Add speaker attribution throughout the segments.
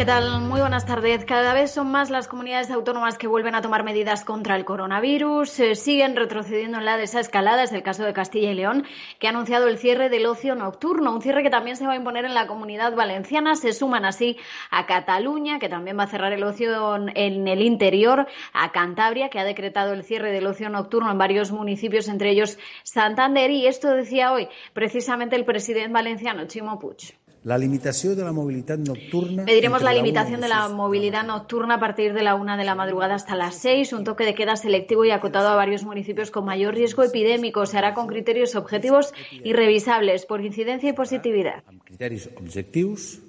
Speaker 1: ¿Qué tal? Muy buenas tardes. Cada vez son más las comunidades autónomas que vuelven a tomar medidas contra el coronavirus. siguen retrocediendo en la desescalada. Es el caso de Castilla y León, que ha anunciado el cierre del ocio nocturno, un cierre que también se va a imponer en la comunidad valenciana. Se suman así a Cataluña, que también va a cerrar el ocio en el interior, a Cantabria, que ha decretado el cierre del ocio nocturno en varios municipios, entre ellos Santander. Y esto decía hoy precisamente el presidente valenciano, Chimo Puig.
Speaker 2: La limitación de la movilidad nocturna.
Speaker 1: Pediremos la limitación de la movilidad nocturna a partir de la una de la madrugada hasta las seis, un toque de queda selectivo y acotado a varios municipios con mayor riesgo epidémico. Se hará con criterios objetivos y revisables por incidencia y positividad.
Speaker 2: Criterios objetivos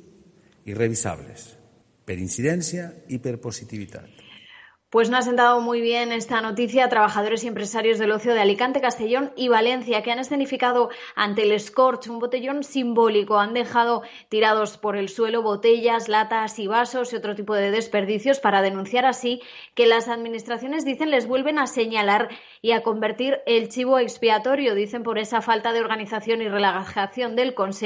Speaker 2: y revisables per incidencia y per positividad.
Speaker 1: Pues no ha sentado muy bien esta noticia trabajadores y empresarios del ocio de Alicante, Castellón y Valencia, que han escenificado ante el Scorch un botellón simbólico. Han dejado tirados por el suelo botellas, latas y vasos y otro tipo de desperdicios para denunciar así que las administraciones, dicen, les vuelven a señalar y a convertir el chivo expiatorio, dicen, por esa falta de organización y relajación del Consejo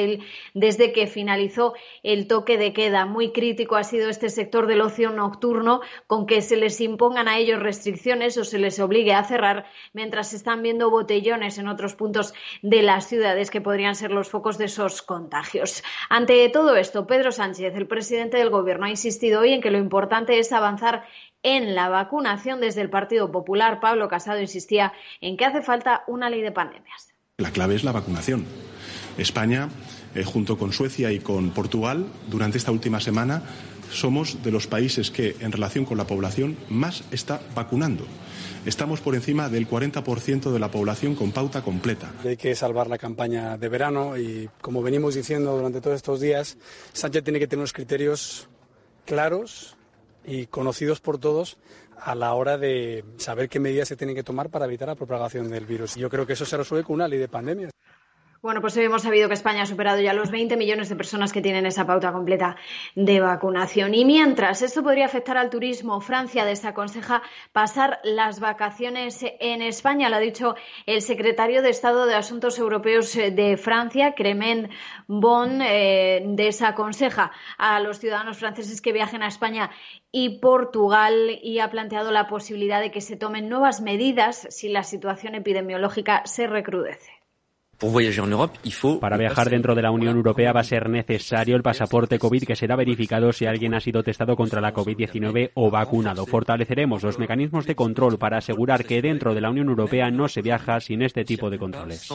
Speaker 1: desde que finalizó el toque de queda. Muy crítico ha sido este sector del ocio nocturno con que se les impongan a ellos restricciones o se les obligue a cerrar mientras están viendo botellones en otros puntos de las ciudades que podrían ser los focos de esos contagios. Ante todo esto, Pedro Sánchez, el presidente del Gobierno, ha insistido hoy en que lo importante es avanzar en la vacunación. Desde el Partido Popular, Pablo Casado insistía en que hace falta una ley de pandemias.
Speaker 3: La clave es la vacunación. España, eh, junto con Suecia y con Portugal, durante esta última semana somos de los países que, en relación con la población, más está vacunando. Estamos por encima del 40% de la población con pauta completa.
Speaker 4: Hay que salvar la campaña de verano y, como venimos diciendo durante todos estos días, Sánchez tiene que tener unos criterios claros y conocidos por todos a la hora de saber qué medidas se tienen que tomar para evitar la propagación del virus. Yo creo que eso se resuelve con una ley de pandemias.
Speaker 1: Bueno, pues hoy hemos sabido que España ha superado ya los 20 millones de personas que tienen esa pauta completa de vacunación. Y mientras esto podría afectar al turismo, Francia desaconseja pasar las vacaciones en España, lo ha dicho el secretario de Estado de Asuntos Europeos de Francia, Clement Bon, eh, desaconseja a los ciudadanos franceses que viajen a España y Portugal y ha planteado la posibilidad de que se tomen nuevas medidas si la situación epidemiológica se recrudece.
Speaker 5: Para viajar dentro de la Unión Europea va a ser necesario el pasaporte COVID que será verificado si alguien ha sido testado contra la COVID-19 o vacunado. Fortaleceremos los mecanismos de control para asegurar que dentro de la Unión Europea no se viaja sin este tipo de controles.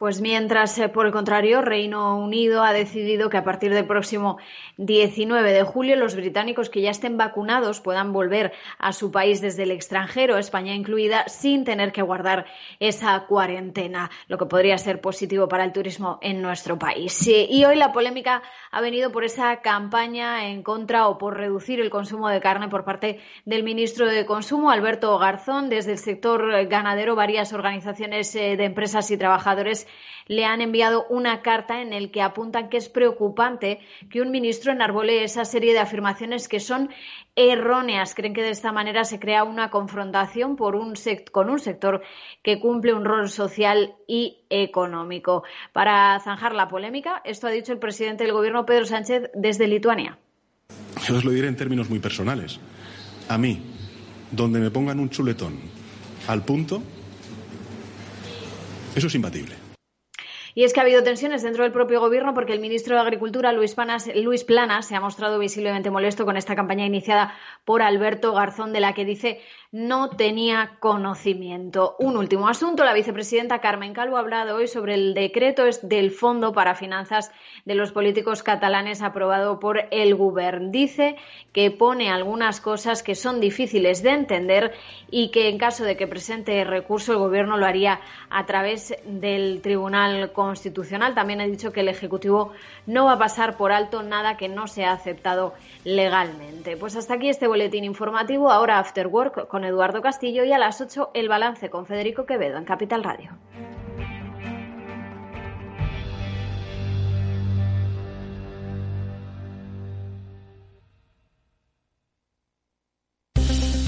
Speaker 1: Pues mientras, eh, por el contrario, Reino Unido ha decidido que a partir del próximo 19 de julio los británicos que ya estén vacunados puedan volver a su país desde el extranjero, España incluida, sin tener que guardar esa cuarentena, lo que podría ser positivo para el turismo en nuestro país. Y hoy la polémica ha venido por esa campaña en contra o por reducir el consumo de carne por parte del ministro de Consumo, Alberto Garzón. Desde el sector ganadero, varias organizaciones eh, de empresas y trabajadores le han enviado una carta en la que apuntan que es preocupante que un ministro enarbole esa serie de afirmaciones que son erróneas. Creen que de esta manera se crea una confrontación por un con un sector que cumple un rol social y económico. Para zanjar la polémica, esto ha dicho el presidente del Gobierno, Pedro Sánchez, desde Lituania.
Speaker 3: Yo os lo diré en términos muy personales. A mí, donde me pongan un chuletón al punto, eso es imbatible.
Speaker 1: Y es que ha habido tensiones dentro del propio gobierno porque el ministro de Agricultura, Luis, Luis Planas, se ha mostrado visiblemente molesto con esta campaña iniciada por Alberto Garzón, de la que dice no tenía conocimiento. Un último asunto. La vicepresidenta Carmen Calvo ha hablado hoy sobre el decreto del Fondo para Finanzas de los Políticos Catalanes aprobado por el Govern. Dice que pone algunas cosas que son difíciles de entender y que en caso de que presente recurso el Gobierno lo haría a través del Tribunal Constitucional. También ha dicho que el Ejecutivo no va a pasar por alto nada que no sea aceptado legalmente. Pues hasta aquí este boletín informativo. Ahora After Work con Eduardo Castillo y a las 8 el balance con Federico Quevedo en Capital Radio.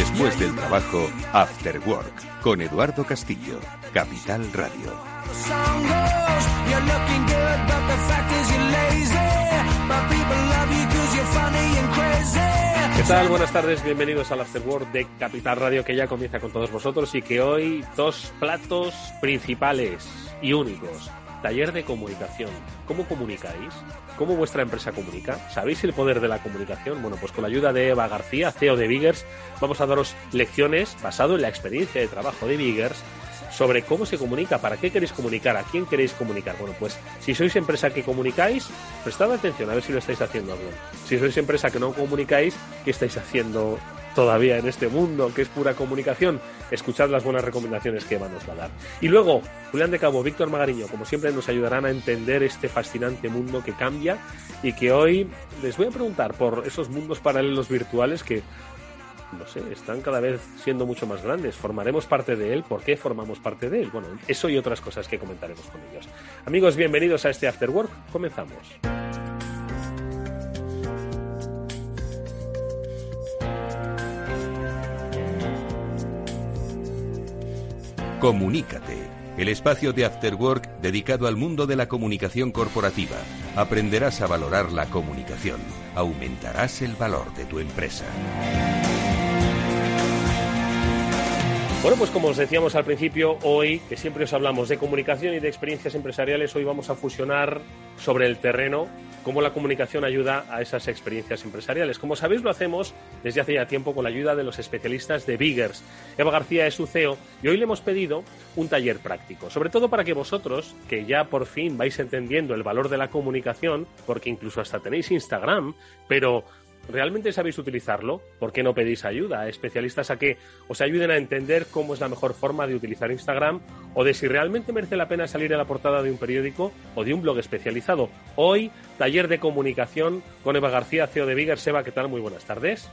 Speaker 6: Después del trabajo, After Work, con Eduardo Castillo, Capital Radio.
Speaker 7: ¿Qué tal? Buenas tardes, bienvenidos al After Work de Capital Radio que ya comienza con todos vosotros y que hoy dos platos principales y únicos. Taller de comunicación. ¿Cómo comunicáis? ¿Cómo vuestra empresa comunica? ¿Sabéis el poder de la comunicación? Bueno, pues con la ayuda de Eva García, CEO de Biggers, vamos a daros lecciones basado en la experiencia de trabajo de Biggers sobre cómo se comunica, para qué queréis comunicar, a quién queréis comunicar. Bueno, pues si sois empresa que comunicáis, prestad atención a ver si lo estáis haciendo bien. Si sois empresa que no comunicáis, ¿qué estáis haciendo todavía en este mundo que es pura comunicación, escuchad las buenas recomendaciones que Eva nos va a dar. Y luego, Julián de Cabo, Víctor Magariño, como siempre, nos ayudarán a entender este fascinante mundo que cambia y que hoy les voy a preguntar por esos mundos paralelos virtuales que no sé, están cada vez siendo mucho más grandes. ¿Formaremos parte de él? ¿Por qué formamos parte de él? Bueno, eso y otras cosas que comentaremos con ellos. Amigos, bienvenidos a este After Work. Comenzamos.
Speaker 6: Comunícate, el espacio de After Work dedicado al mundo de la comunicación corporativa. Aprenderás a valorar la comunicación, aumentarás el valor de tu empresa.
Speaker 7: Bueno, pues como os decíamos al principio, hoy, que siempre os hablamos de comunicación y de experiencias empresariales, hoy vamos a fusionar sobre el terreno cómo la comunicación ayuda a esas experiencias empresariales. Como sabéis, lo hacemos desde hace ya tiempo con la ayuda de los especialistas de Biggers. Eva García es su CEO y hoy le hemos pedido un taller práctico, sobre todo para que vosotros, que ya por fin vais entendiendo el valor de la comunicación, porque incluso hasta tenéis Instagram, pero ¿Realmente sabéis utilizarlo? ¿Por qué no pedís ayuda a especialistas a que os ayuden a entender cómo es la mejor forma de utilizar Instagram o de si realmente merece la pena salir a la portada de un periódico o de un blog especializado? Hoy, taller de comunicación con Eva García, CEO de Bigger. Eva, ¿qué tal? Muy buenas tardes.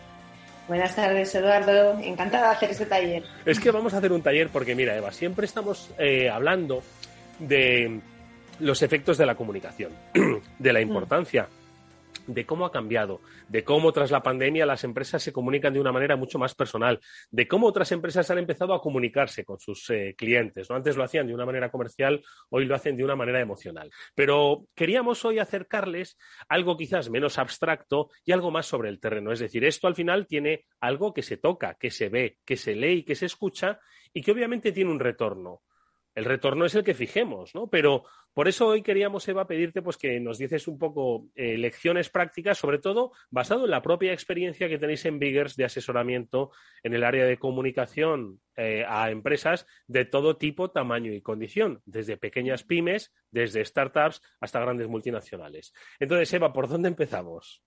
Speaker 8: Buenas tardes, Eduardo. Encantada de hacer este taller.
Speaker 7: Es que vamos a hacer un taller porque, mira, Eva, siempre estamos eh, hablando de los efectos de la comunicación, de la importancia de cómo ha cambiado, de cómo tras la pandemia las empresas se comunican de una manera mucho más personal, de cómo otras empresas han empezado a comunicarse con sus eh, clientes. ¿no? Antes lo hacían de una manera comercial, hoy lo hacen de una manera emocional. Pero queríamos hoy acercarles algo quizás menos abstracto y algo más sobre el terreno. Es decir, esto al final tiene algo que se toca, que se ve, que se lee y que se escucha y que obviamente tiene un retorno el retorno es el que fijemos, ¿no? Pero por eso hoy queríamos, Eva, pedirte pues, que nos dices un poco eh, lecciones prácticas, sobre todo basado en la propia experiencia que tenéis en Biggers de asesoramiento en el área de comunicación eh, a empresas de todo tipo, tamaño y condición, desde pequeñas pymes, desde startups hasta grandes multinacionales. Entonces, Eva, ¿por dónde empezamos?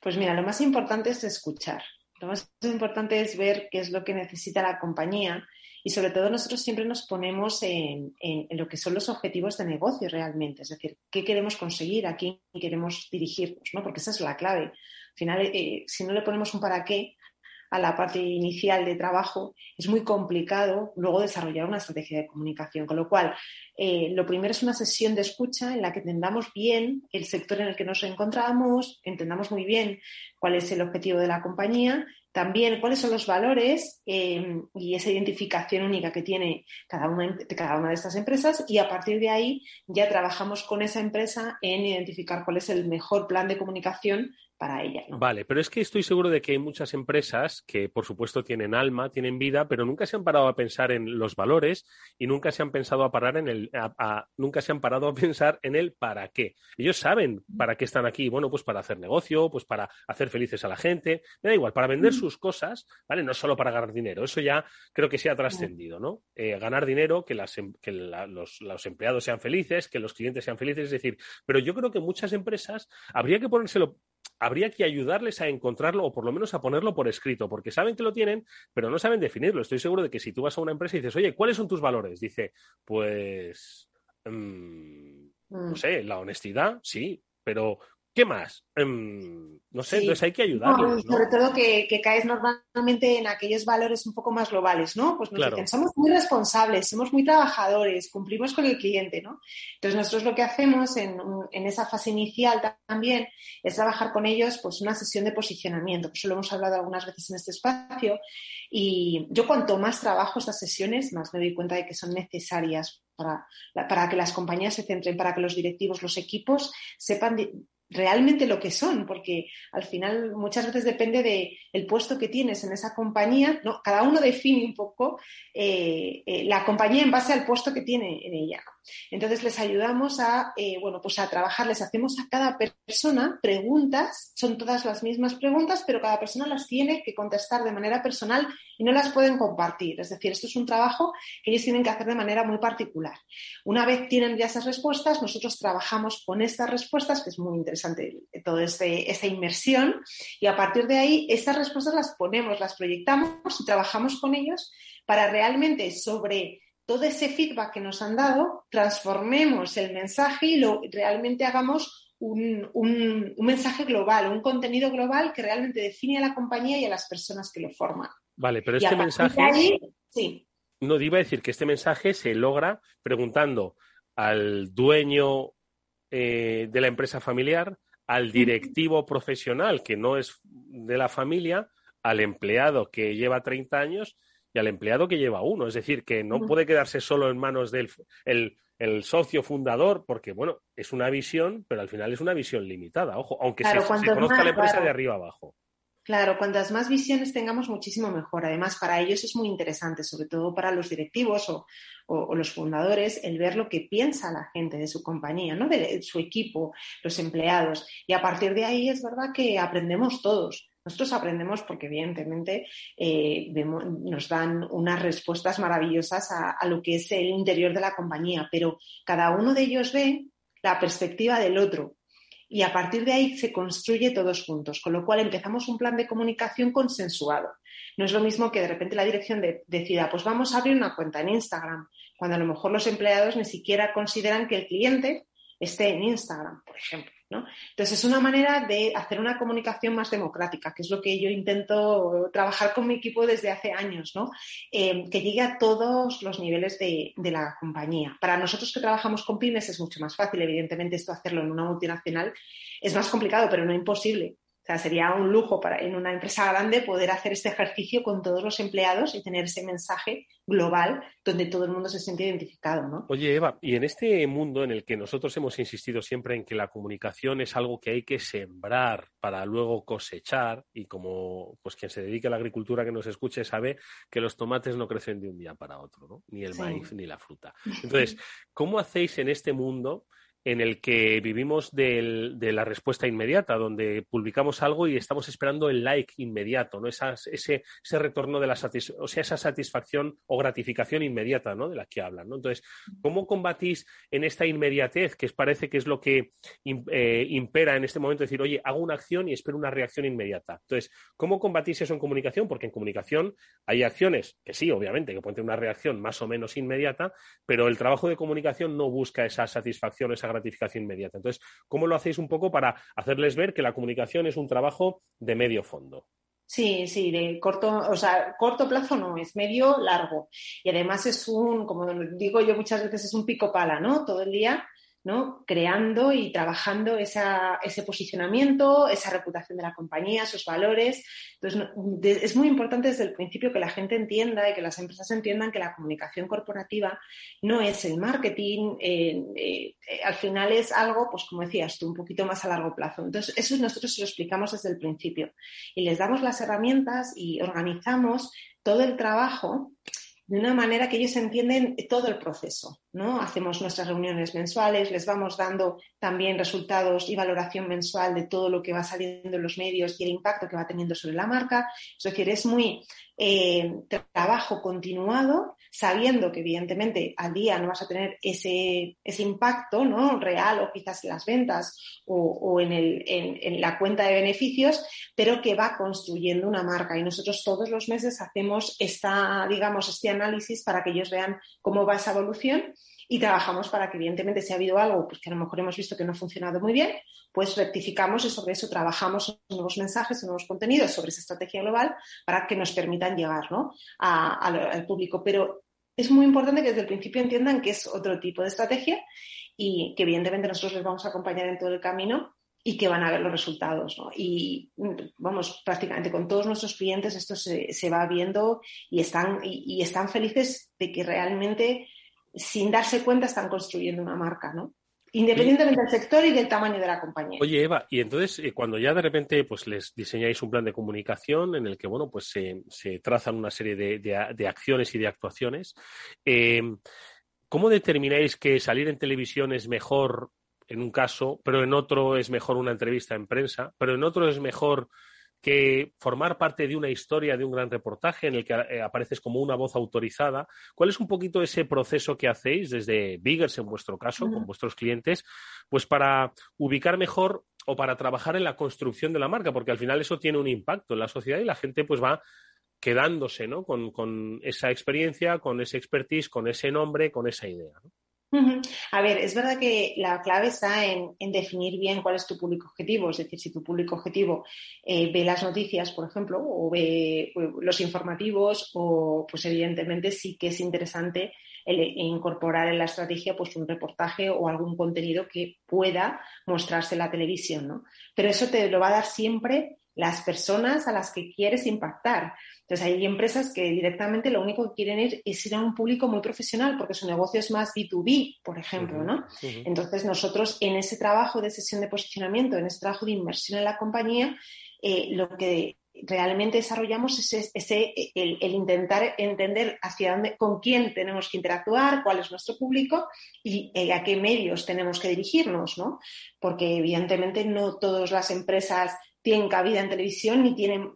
Speaker 8: Pues mira, lo más importante es escuchar. Lo más importante es ver qué es lo que necesita la compañía y sobre todo nosotros siempre nos ponemos en, lo que son los objetivos de negocio realmente, es decir, qué queremos conseguir, a quién queremos dirigirnos, ¿no? Porque esa es la clave. Al final, eh, si no le ponemos un para qué a la parte inicial de trabajo, es muy complicado luego desarrollar una estrategia de comunicación. Con lo cual, eh, lo primero es una sesión de escucha en la que entendamos bien el sector en el que nos encontramos, entendamos muy bien cuál es el objetivo de la compañía también cuáles son los valores em, y esa identificación única que tiene una, cada una de estas empresas y a partir de ahí ya trabajamos con esa empresa en identificar cuál es el mejor plan de comunicación para ella.
Speaker 7: Vale, pero es que estoy seguro de que hay muchas empresas que, por supuesto, tienen alma, tienen vida, pero nunca se han parado a pensar en los valores y nunca se han pensado a parar en el, nunca se han parado a pensar en el para qué. Ellos saben para qué están aquí. Bueno, pues para hacer negocio, pues para hacer felices a la gente, me da igual, para vender sus cosas, ¿vale? No solo para ganar dinero, eso ya creo que se ha trascendido, ¿no? Eh, ganar dinero, que, las, em, que los, los, empleados sean felices, que los clientes sean felices, es decir, pero yo creo que muchas empresas habría que ponérselo habría que ayudarles a encontrarlo o por lo menos a ponerlo por escrito, porque saben que lo tienen, pero no saben definirlo. Estoy seguro de que si tú vas a una empresa y dices, oye, ¿cuáles son tus valores? Dice, pues, mm, no mm. sé, la honestidad, sí, pero ¿qué más? Em, no sé, entonces hay que ayudarlos.
Speaker 8: Sobre todo que, caes normalmente en aquellos valores un poco más globales, ¿no? Pues nos dicen, somos muy responsables, somos muy trabajadores, cumplimos con el cliente, ¿no? Entonces nosotros lo que hacemos en, esa fase inicial también es trabajar con ellos pues una sesión de posicionamiento, eso lo hemos hablado algunas veces en este espacio, y yo cuanto más trabajo estas sesiones, más me doy cuenta de que son necesarias para, para que las compañías se centren, para que los directivos, los equipos sepan realmente lo que son, porque al final muchas veces depende del el puesto que tienes en esa compañía, ¿no? cada uno define un poco eh, eh, la compañía en base al puesto que tiene en ella. Entonces les ayudamos a, eh, bueno, pues a trabajar, les hacemos a cada persona preguntas, son todas las mismas preguntas, pero cada persona las tiene que contestar de manera personal y no las pueden compartir. Es decir, esto es un trabajo que ellos tienen que hacer de manera muy particular. Una vez tienen ya esas respuestas, nosotros trabajamos con estas respuestas, que es muy interesante toda este, esta inmersión, y a partir de ahí, estas respuestas las ponemos, las proyectamos y trabajamos con ellos para realmente sobre todo ese feedback que nos han dado, transformemos el mensaje y lo, realmente hagamos un, mensaje global, un contenido global que realmente define a la compañía y a las personas que lo forman.
Speaker 7: Vale, pero este mensaje. sí. No, iba a decir que este mensaje se logra preguntando al dueño eh, de la empresa familiar, al directivo profesional que no es de la familia, al empleado que lleva 30 años y al empleado que lleva uno. Es decir, que no puede quedarse solo en manos del el, socio fundador, porque, bueno, es una visión, pero al final es una visión limitada, ojo, aunque se, conozca la empresa de arriba abajo.
Speaker 8: Claro, cuantas más visiones tengamos, muchísimo mejor. Además, para ellos es muy interesante, sobre todo para los directivos o, o, los fundadores, el ver lo que piensa la gente de su compañía, ¿no? de su equipo, los empleados. Y a partir de ahí es verdad que aprendemos todos. Nosotros aprendemos porque evidentemente eh, nos dan unas respuestas maravillosas a, lo que es el interior de la compañía, pero cada uno de ellos ve la perspectiva del otro y a partir de ahí se construye todos juntos, con lo cual empezamos un plan de comunicación consensuado. No es lo mismo que de repente la dirección decida, pues vamos a abrir una cuenta en Instagram, cuando a lo mejor los empleados ni siquiera consideran que el cliente esté en Instagram, por ejemplo. Entonces, es una manera de hacer una comunicación más democrática, que es lo que yo intento trabajar con mi equipo desde hace años, ¿no? Eh, que llegue a todos los niveles de, la compañía. Para nosotros que trabajamos con pymes es mucho más fácil, evidentemente, esto hacerlo en una multinacional es más complicado, pero no imposible sería un lujo para en una empresa grande poder hacer este ejercicio con todos los empleados y tener ese mensaje global donde todo el mundo se siente identificado, ¿no?
Speaker 7: Oye, Eva, y en este mundo en el que nosotros hemos insistido siempre en que la comunicación es algo que hay que sembrar para luego cosechar, y como pues quien se dedica a la agricultura que nos escuche sabe que los tomates no crecen de un día para otro, ¿no? Ni el maíz ni la fruta. Entonces, ¿cómo hacéis en este mundo? En el que vivimos de la respuesta inmediata, donde publicamos algo y estamos esperando el like inmediato, ¿no? ese, ese retorno de la o sea, esa satisfacción o gratificación inmediata, ¿no? De la que hablan, ¿no? Entonces, ¿cómo combatís en esta inmediatez, que parece que es lo que eh, impera en este momento, decir, oye, hago una acción y espero una reacción inmediata? Entonces, ¿cómo combatís eso en comunicación? Porque en comunicación hay acciones que sí, obviamente, que pueden tener una reacción más o menos inmediata, pero el trabajo de comunicación no busca esa satisfacción, esa gratificación inmediata. Entonces, ¿cómo lo hacéis un poco para hacerles ver que la comunicación es un trabajo de medio fondo?
Speaker 8: Sí, sí, de corto, o sea, corto plazo no, es medio largo. Y además es un, como digo yo muchas veces, es un pico pala, ¿no? Todo el día ¿no? creando y trabajando ese posicionamiento, esa reputación de la compañía, sus valores. Entonces, es muy importante desde el principio que la gente entienda y que las empresas entiendan que la comunicación corporativa no es el marketing, eh, eh, al final es algo, pues como decías tú, un poquito más a largo plazo. Entonces, eso nosotros se lo explicamos desde el principio y les damos las herramientas y organizamos todo el trabajo de una manera que ellos entienden todo el proceso, ¿no? Hacemos nuestras reuniones mensuales, les vamos dando también resultados y valoración mensual de todo lo que va saliendo en los medios y el impacto que va teniendo sobre la marca. Es decir, es muy eh, trabajo continuado, sabiendo que evidentemente al día no vas a tener ese, ese impacto ¿no? real o quizás en las ventas o, en, el, en, la cuenta de beneficios, pero que va construyendo una marca. Y nosotros todos los meses hacemos esta, digamos, este análisis para que ellos vean cómo va esa evolución y trabajamos para que, evidentemente, si ha habido algo pues, que a lo mejor hemos visto que no ha funcionado muy bien, pues rectificamos y sobre eso trabajamos nuevos mensajes, nuevos contenidos sobre esa estrategia global para que nos permitan llegar ¿no? al público. Pero es muy importante que desde el principio entiendan que es otro tipo de estrategia y que, evidentemente, nosotros les vamos a acompañar en todo el camino y que van a ver los resultados. ¿no? Y vamos, prácticamente con todos nuestros clientes esto se, se va viendo y están, y están felices de que realmente sin darse cuenta están construyendo una marca, ¿no? Independientemente del sector y del tamaño de la compañía.
Speaker 7: Oye, Eva, y entonces eh, cuando ya de repente pues les diseñáis un plan de comunicación en el que bueno pues se, trazan una serie de, acciones y de actuaciones, eh, ¿cómo determináis que salir en televisión es mejor en un caso, pero en otro es mejor una entrevista en prensa, pero en otro es mejor que formar parte de una historia, de un gran reportaje en el que eh, apareces como una voz autorizada. ¿Cuál es un poquito ese proceso que hacéis desde Biggers, en vuestro caso, con vuestros clientes, pues para ubicar mejor o para trabajar en la construcción de la marca? Porque al final eso tiene un impacto en la sociedad y la gente pues va quedándose ¿no? con, con esa experiencia, con ese expertise, con ese nombre, con esa idea. ¿no?
Speaker 8: A ver, es verdad que la clave está en, definir bien cuál es tu público objetivo. Es decir, si tu público objetivo eh, ve las noticias, por ejemplo, o ve pues, los informativos, o pues evidentemente sí que es interesante incorporar en la estrategia pues un reportaje o algún contenido que pueda mostrarse en la televisión, ¿no? Pero eso te lo va a dar siempre las personas a las que quieres impactar. Entonces, hay empresas que directamente lo único que quieren es, ir a un público muy profesional porque su negocio es más B2B, por ejemplo, ¿no? Entonces, nosotros en ese trabajo de sesión de posicionamiento, en ese trabajo de inversión en la compañía, eh, lo que realmente desarrollamos es ese, el, intentar entender hacia dónde, con quién tenemos que interactuar, cuál es nuestro público y eh, a qué medios tenemos que dirigirnos, ¿no? Porque evidentemente no todas las empresas tienen cabida en televisión ni tienen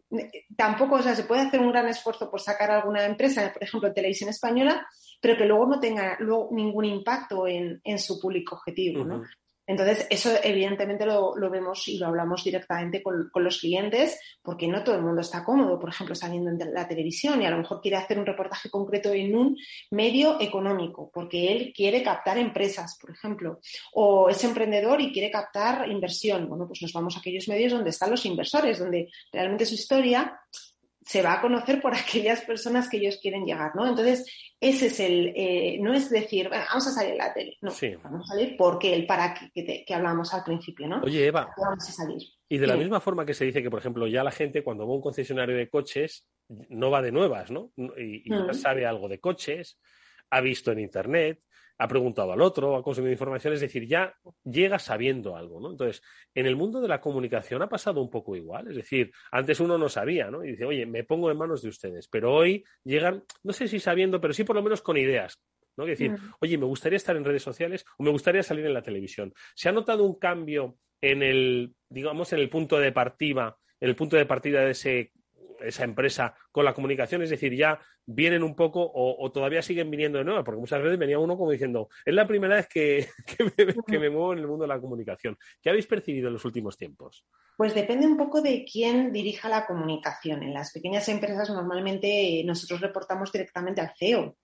Speaker 8: tampoco, o sea, se puede hacer un gran esfuerzo por sacar alguna empresa, por ejemplo, en televisión española, pero que luego no tenga luego ningún impacto en, en su público objetivo, ¿no? Entonces, eso evidentemente lo, vemos y lo hablamos directamente con, los clientes, porque no todo el mundo está cómodo, por ejemplo, saliendo en la televisión y a lo mejor quiere hacer un reportaje concreto en un medio económico, porque él quiere captar empresas, por ejemplo, o es emprendedor y quiere captar inversión. Bueno, pues nos vamos a aquellos medios donde están los inversores, donde realmente su historia se va a conocer por aquellas personas que ellos quieren llegar, ¿no? Entonces, ese es el, eh, no es decir, vamos a salir en la tele, no, vamos a salir porque el para que, que, hablamos al principio, ¿no?
Speaker 7: Oye, Eva,
Speaker 8: vamos a salir.
Speaker 7: y de la misma forma que se dice que, por ejemplo, ya la gente cuando va a un concesionario de coches no va de nuevas, ¿no? Y, y mm. sabe algo de coches, ha visto en Internet, ha preguntado al otro, ha consumido información, es decir, ya llega sabiendo algo, ¿no? Entonces, en el mundo de la comunicación ha pasado un poco igual, es decir, antes uno no sabía, ¿no? Y dice, oye, me pongo en manos de ustedes, pero hoy llegan, no sé si sabiendo, pero sí por lo menos con ideas, ¿no? Es decir, mm. oye, me gustaría estar en redes sociales o me gustaría salir en la televisión. ¿Se ha notado un cambio en el, digamos, en el punto de partida, en el punto de partida de ese esa empresa con la comunicación, es decir, ya vienen un poco o, todavía siguen viniendo de nuevo, porque muchas veces venía uno como diciendo, es la primera vez que, me, muevo en el mundo de la comunicación. ¿Qué habéis percibido en los últimos tiempos?
Speaker 8: Pues depende un poco de quién dirija la comunicación. En las pequeñas empresas normalmente nosotros reportamos directamente al CEO.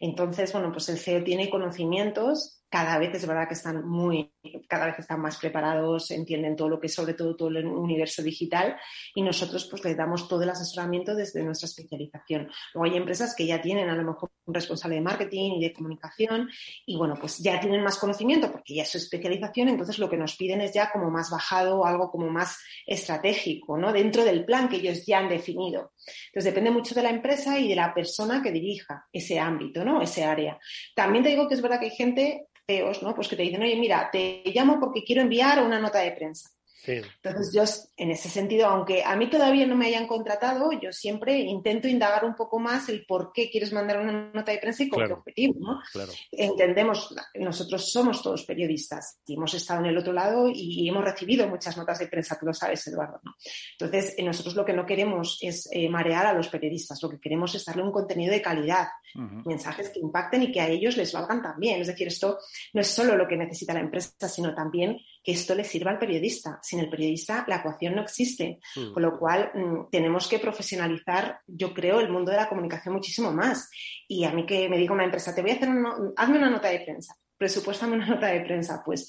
Speaker 8: Entonces, bueno, pues el CEO tiene conocimientos cada vez es verdad que están muy, cada vez están más preparados, entienden todo lo que es sobre todo todo el universo digital y nosotros pues les damos todo el asesoramiento desde nuestra especialización. Luego hay empresas que ya tienen a lo mejor un responsable de marketing y de comunicación y bueno, pues ya tienen más conocimiento porque ya es su especialización, entonces lo que nos piden es ya como más bajado, algo como más estratégico, ¿no? Dentro del plan que ellos ya han definido. Entonces depende mucho de la empresa y de la persona que dirija ese ámbito, ¿no? Ese área. También te digo que es verdad que hay gente ¿no? Pues que te dicen, oye, mira, te llamo porque quiero enviar una nota de prensa. Entonces yo, en ese sentido, aunque a mí todavía no me hayan contratado, yo siempre intento indagar un poco más el por qué quieres mandar una nota de prensa y con qué objetivo, ¿no? Entendemos, nosotros somos todos periodistas y hemos estado en el otro lado y hemos recibido muchas notas de prensa, tú lo sabes, Eduardo, ¿no? Entonces, nosotros lo que no queremos es eh, marear a los periodistas, lo que queremos es darle un contenido de calidad, mensajes que impacten y que a ellos les valgan también. Es decir, esto no es solo lo que necesita la empresa, sino también que esto le sirva al periodista. Sin el periodista la ecuación no existe. Hmm. Con lo cual mm, tenemos que profesionalizar, yo creo, el mundo de la comunicación muchísimo más. Y a mí que me diga una empresa, te voy a hacer una, hazme una nota de prensa, presupuéstame una nota de prensa, pues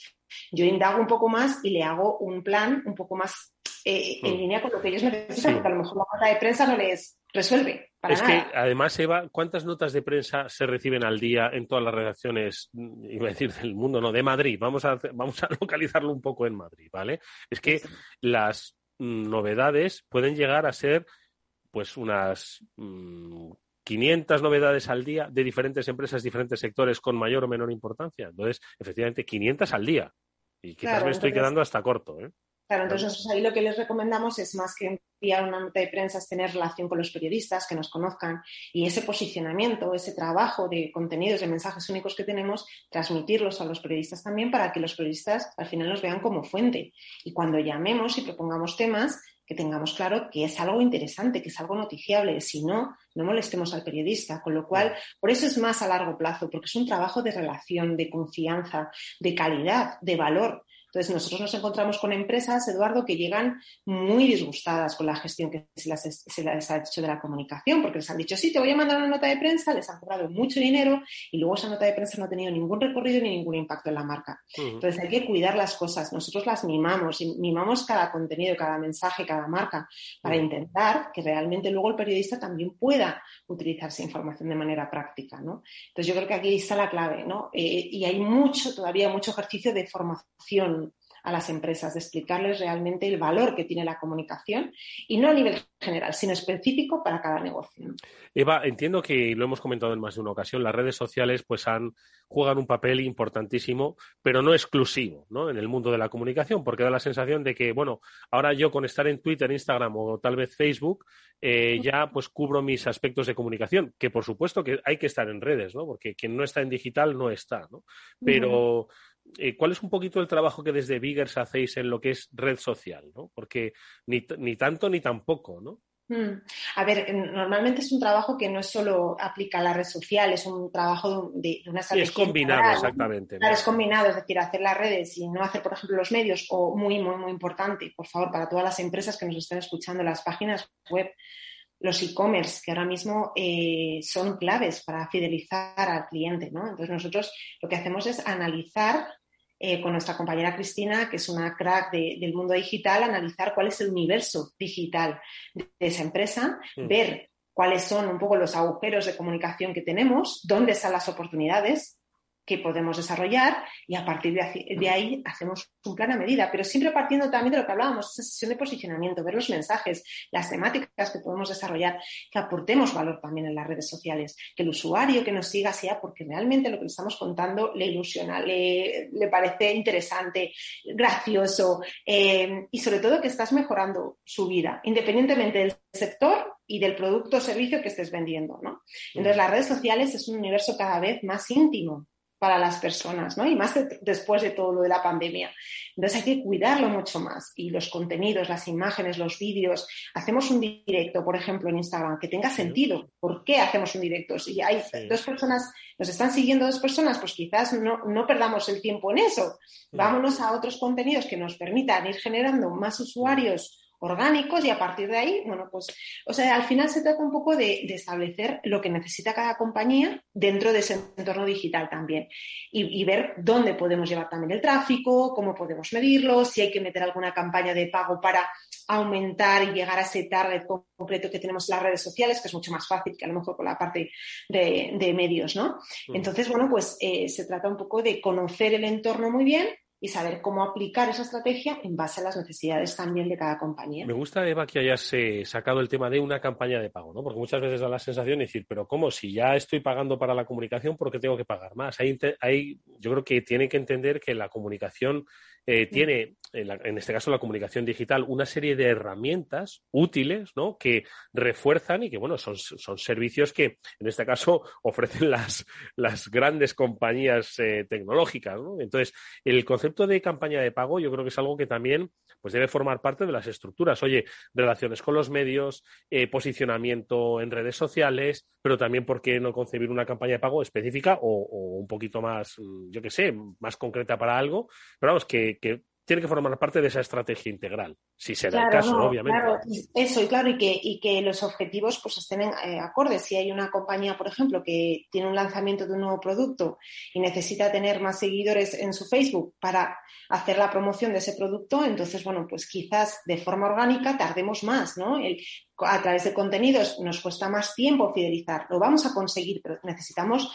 Speaker 8: yo indago un poco más y le hago un plan un poco más eh, en hmm. línea con lo que ellos necesitan, porque a lo mejor la nota de prensa no les resuelve. es que
Speaker 7: además, Eva, ¿cuántas notas de prensa se reciben al día en todas las redacciones, mm, iba a decir del mundo, no, de Madrid? Vamos a, vamos a localizarlo un poco en Madrid, ¿vale? Es que las mm, novedades pueden llegar a ser pues unas 500 mm, novedades al día de diferentes empresas, diferentes sectores con mayor o menor importancia. Entonces, efectivamente, 500 al día. Y quizás me estoy quedando hasta corto. ¿eh?
Speaker 8: Claro, entonces nosotros ahí lo que les recomendamos es más que enviar una nota de prensa, es tener relación con los periodistas, que nos conozcan y ese posicionamiento, ese trabajo de contenidos, de mensajes únicos que tenemos, transmitirlos a los periodistas también para que los periodistas al final nos vean como fuente. Y cuando llamemos y propongamos temas, que tengamos claro que es algo interesante, que es algo noticiable. Si no, no molestemos al periodista. Con lo cual, por eso es más a largo plazo, porque es un trabajo de relación, de confianza, de calidad, de valor. Entonces, nosotros nos encontramos con empresas, Eduardo, que llegan muy disgustadas con la gestión que se, les ha hecho de la comunicación, porque les han dicho, sí, te voy a mandar una nota de prensa, les han cobrado mucho dinero y luego esa nota de prensa no ha tenido ningún recorrido ni ningún impacto en la marca. Entonces, hay que cuidar las cosas. Nosotros las mimamos, y mimamos cada contenido, cada mensaje, cada marca, para intentar que realmente luego el periodista también pueda utilizar esa información de manera práctica. ¿no? Entonces, yo creo que aquí está la clave. ¿no? Eh, y hay mucho, todavía mucho ejercicio de formación a las empresas, de explicarles realmente el valor que tiene la comunicación y no a nivel general, sino específico para cada negocio.
Speaker 7: Eva, entiendo que lo hemos comentado en más de una ocasión, las redes sociales pues han juegan un papel importantísimo, pero no exclusivo, ¿no? En el mundo de la comunicación, porque da la sensación de que, bueno, ahora yo con estar en Twitter, Instagram o tal vez Facebook, eh, ya pues cubro mis aspectos de comunicación, que por supuesto que hay que estar en redes, ¿no? Porque quien no está en digital no está, ¿no? Pero eh, ¿cuál es un poquito el trabajo que desde Biggers hacéis en lo que es red social? ¿no? Porque ni, ni tanto ni tampoco, ¿no?
Speaker 8: Hmm. A ver, normalmente es un trabajo que no solo aplica a la red social, es un trabajo de, una
Speaker 7: estrategia. Sí, es combinado, exactamente.
Speaker 8: Claro, es combinado, es decir, hacer las redes y no hacer, por ejemplo, los medios, o muy, muy, muy importante, por favor, para todas las empresas que nos están escuchando, las páginas web, los e-commerce, que ahora mismo eh, son claves para fidelizar al cliente, ¿no? Entonces, nosotros lo que hacemos es analizar eh, con nuestra compañera Cristina, que es una crack del mundo digital, analizar cuál es el universo digital de, esa empresa, mm. ver cuáles son un poco los agujeros de comunicación que tenemos, dónde están las oportunidades que podemos desarrollar y a partir de, ahí hacemos un plan a medida, pero siempre partiendo también de lo que hablábamos, esa sesión de posicionamiento, ver los mensajes, las temáticas que podemos desarrollar, que aportemos valor también en las redes sociales, que el usuario que nos siga sea porque realmente lo que le estamos contando le ilusiona, le, parece interesante, gracioso eh, y sobre todo que estás mejorando su vida, independientemente del sector y del producto o servicio que estés vendiendo. ¿no? Entonces, las redes sociales es un universo cada vez más íntimo para las personas, ¿no? Y más después de todo lo de la pandemia. Entonces hay que cuidarlo mucho más. Y los contenidos, las imágenes, los vídeos. Hacemos un directo, por ejemplo, en Instagram, que tenga sentido. ¿Por qué hacemos un directo? Si hay dos personas, nos están siguiendo dos personas, pues quizás no, no perdamos el tiempo en eso. Vámonos a otros contenidos que nos permitan ir generando más usuarios orgánicos y a partir de ahí, bueno, pues, o sea, al final se trata un poco de, establecer lo que necesita cada compañía dentro de ese entorno digital también y, ver dónde podemos llevar también el tráfico, cómo podemos medirlo, si hay que meter alguna campaña de pago para aumentar y llegar a ese target concreto que tenemos en las redes sociales, que es mucho más fácil que a lo mejor con la parte de, medios, ¿no? Entonces, bueno, pues eh, se trata un poco de conocer el entorno muy bien y saber cómo aplicar esa estrategia en base a las necesidades también de cada compañía.
Speaker 7: Me gusta, Eva, que hayas eh, sacado el tema de una campaña de pago, ¿no? Porque muchas veces da la sensación de decir, pero ¿cómo? Si ya estoy pagando para la comunicación, ¿por qué tengo que pagar más? Ahí, yo creo que tiene que entender que la comunicación eh, tiene en, este caso la comunicación digital, una serie de herramientas útiles, ¿no? Que refuerzan y que, bueno, son, son servicios que, en este caso, ofrecen las, las grandes compañías eh, tecnológicas, ¿no? Entonces, el concepto de campaña de pago yo creo que es algo que también pues debe formar parte de las estructuras. Oye, relaciones con los medios, eh, posicionamiento en redes sociales, pero también, ¿por qué no concebir una campaña de pago específica o, un poquito más, mm, yo qué sé, más concreta para algo? Pero vamos, que, que tiene que formar parte de esa estrategia integral, si se da el caso, obviamente.
Speaker 8: Claro, eso, y claro, y que, y que los objetivos pues estén eh, acordes. Si hay una compañía, por ejemplo, que tiene un lanzamiento de un nuevo producto y necesita tener más seguidores en su Facebook para hacer la promoción de ese producto, entonces, bueno, pues quizás de forma orgánica tardemos más, ¿no? a través de contenidos nos cuesta más tiempo fidelizar. Lo vamos a conseguir, pero necesitamos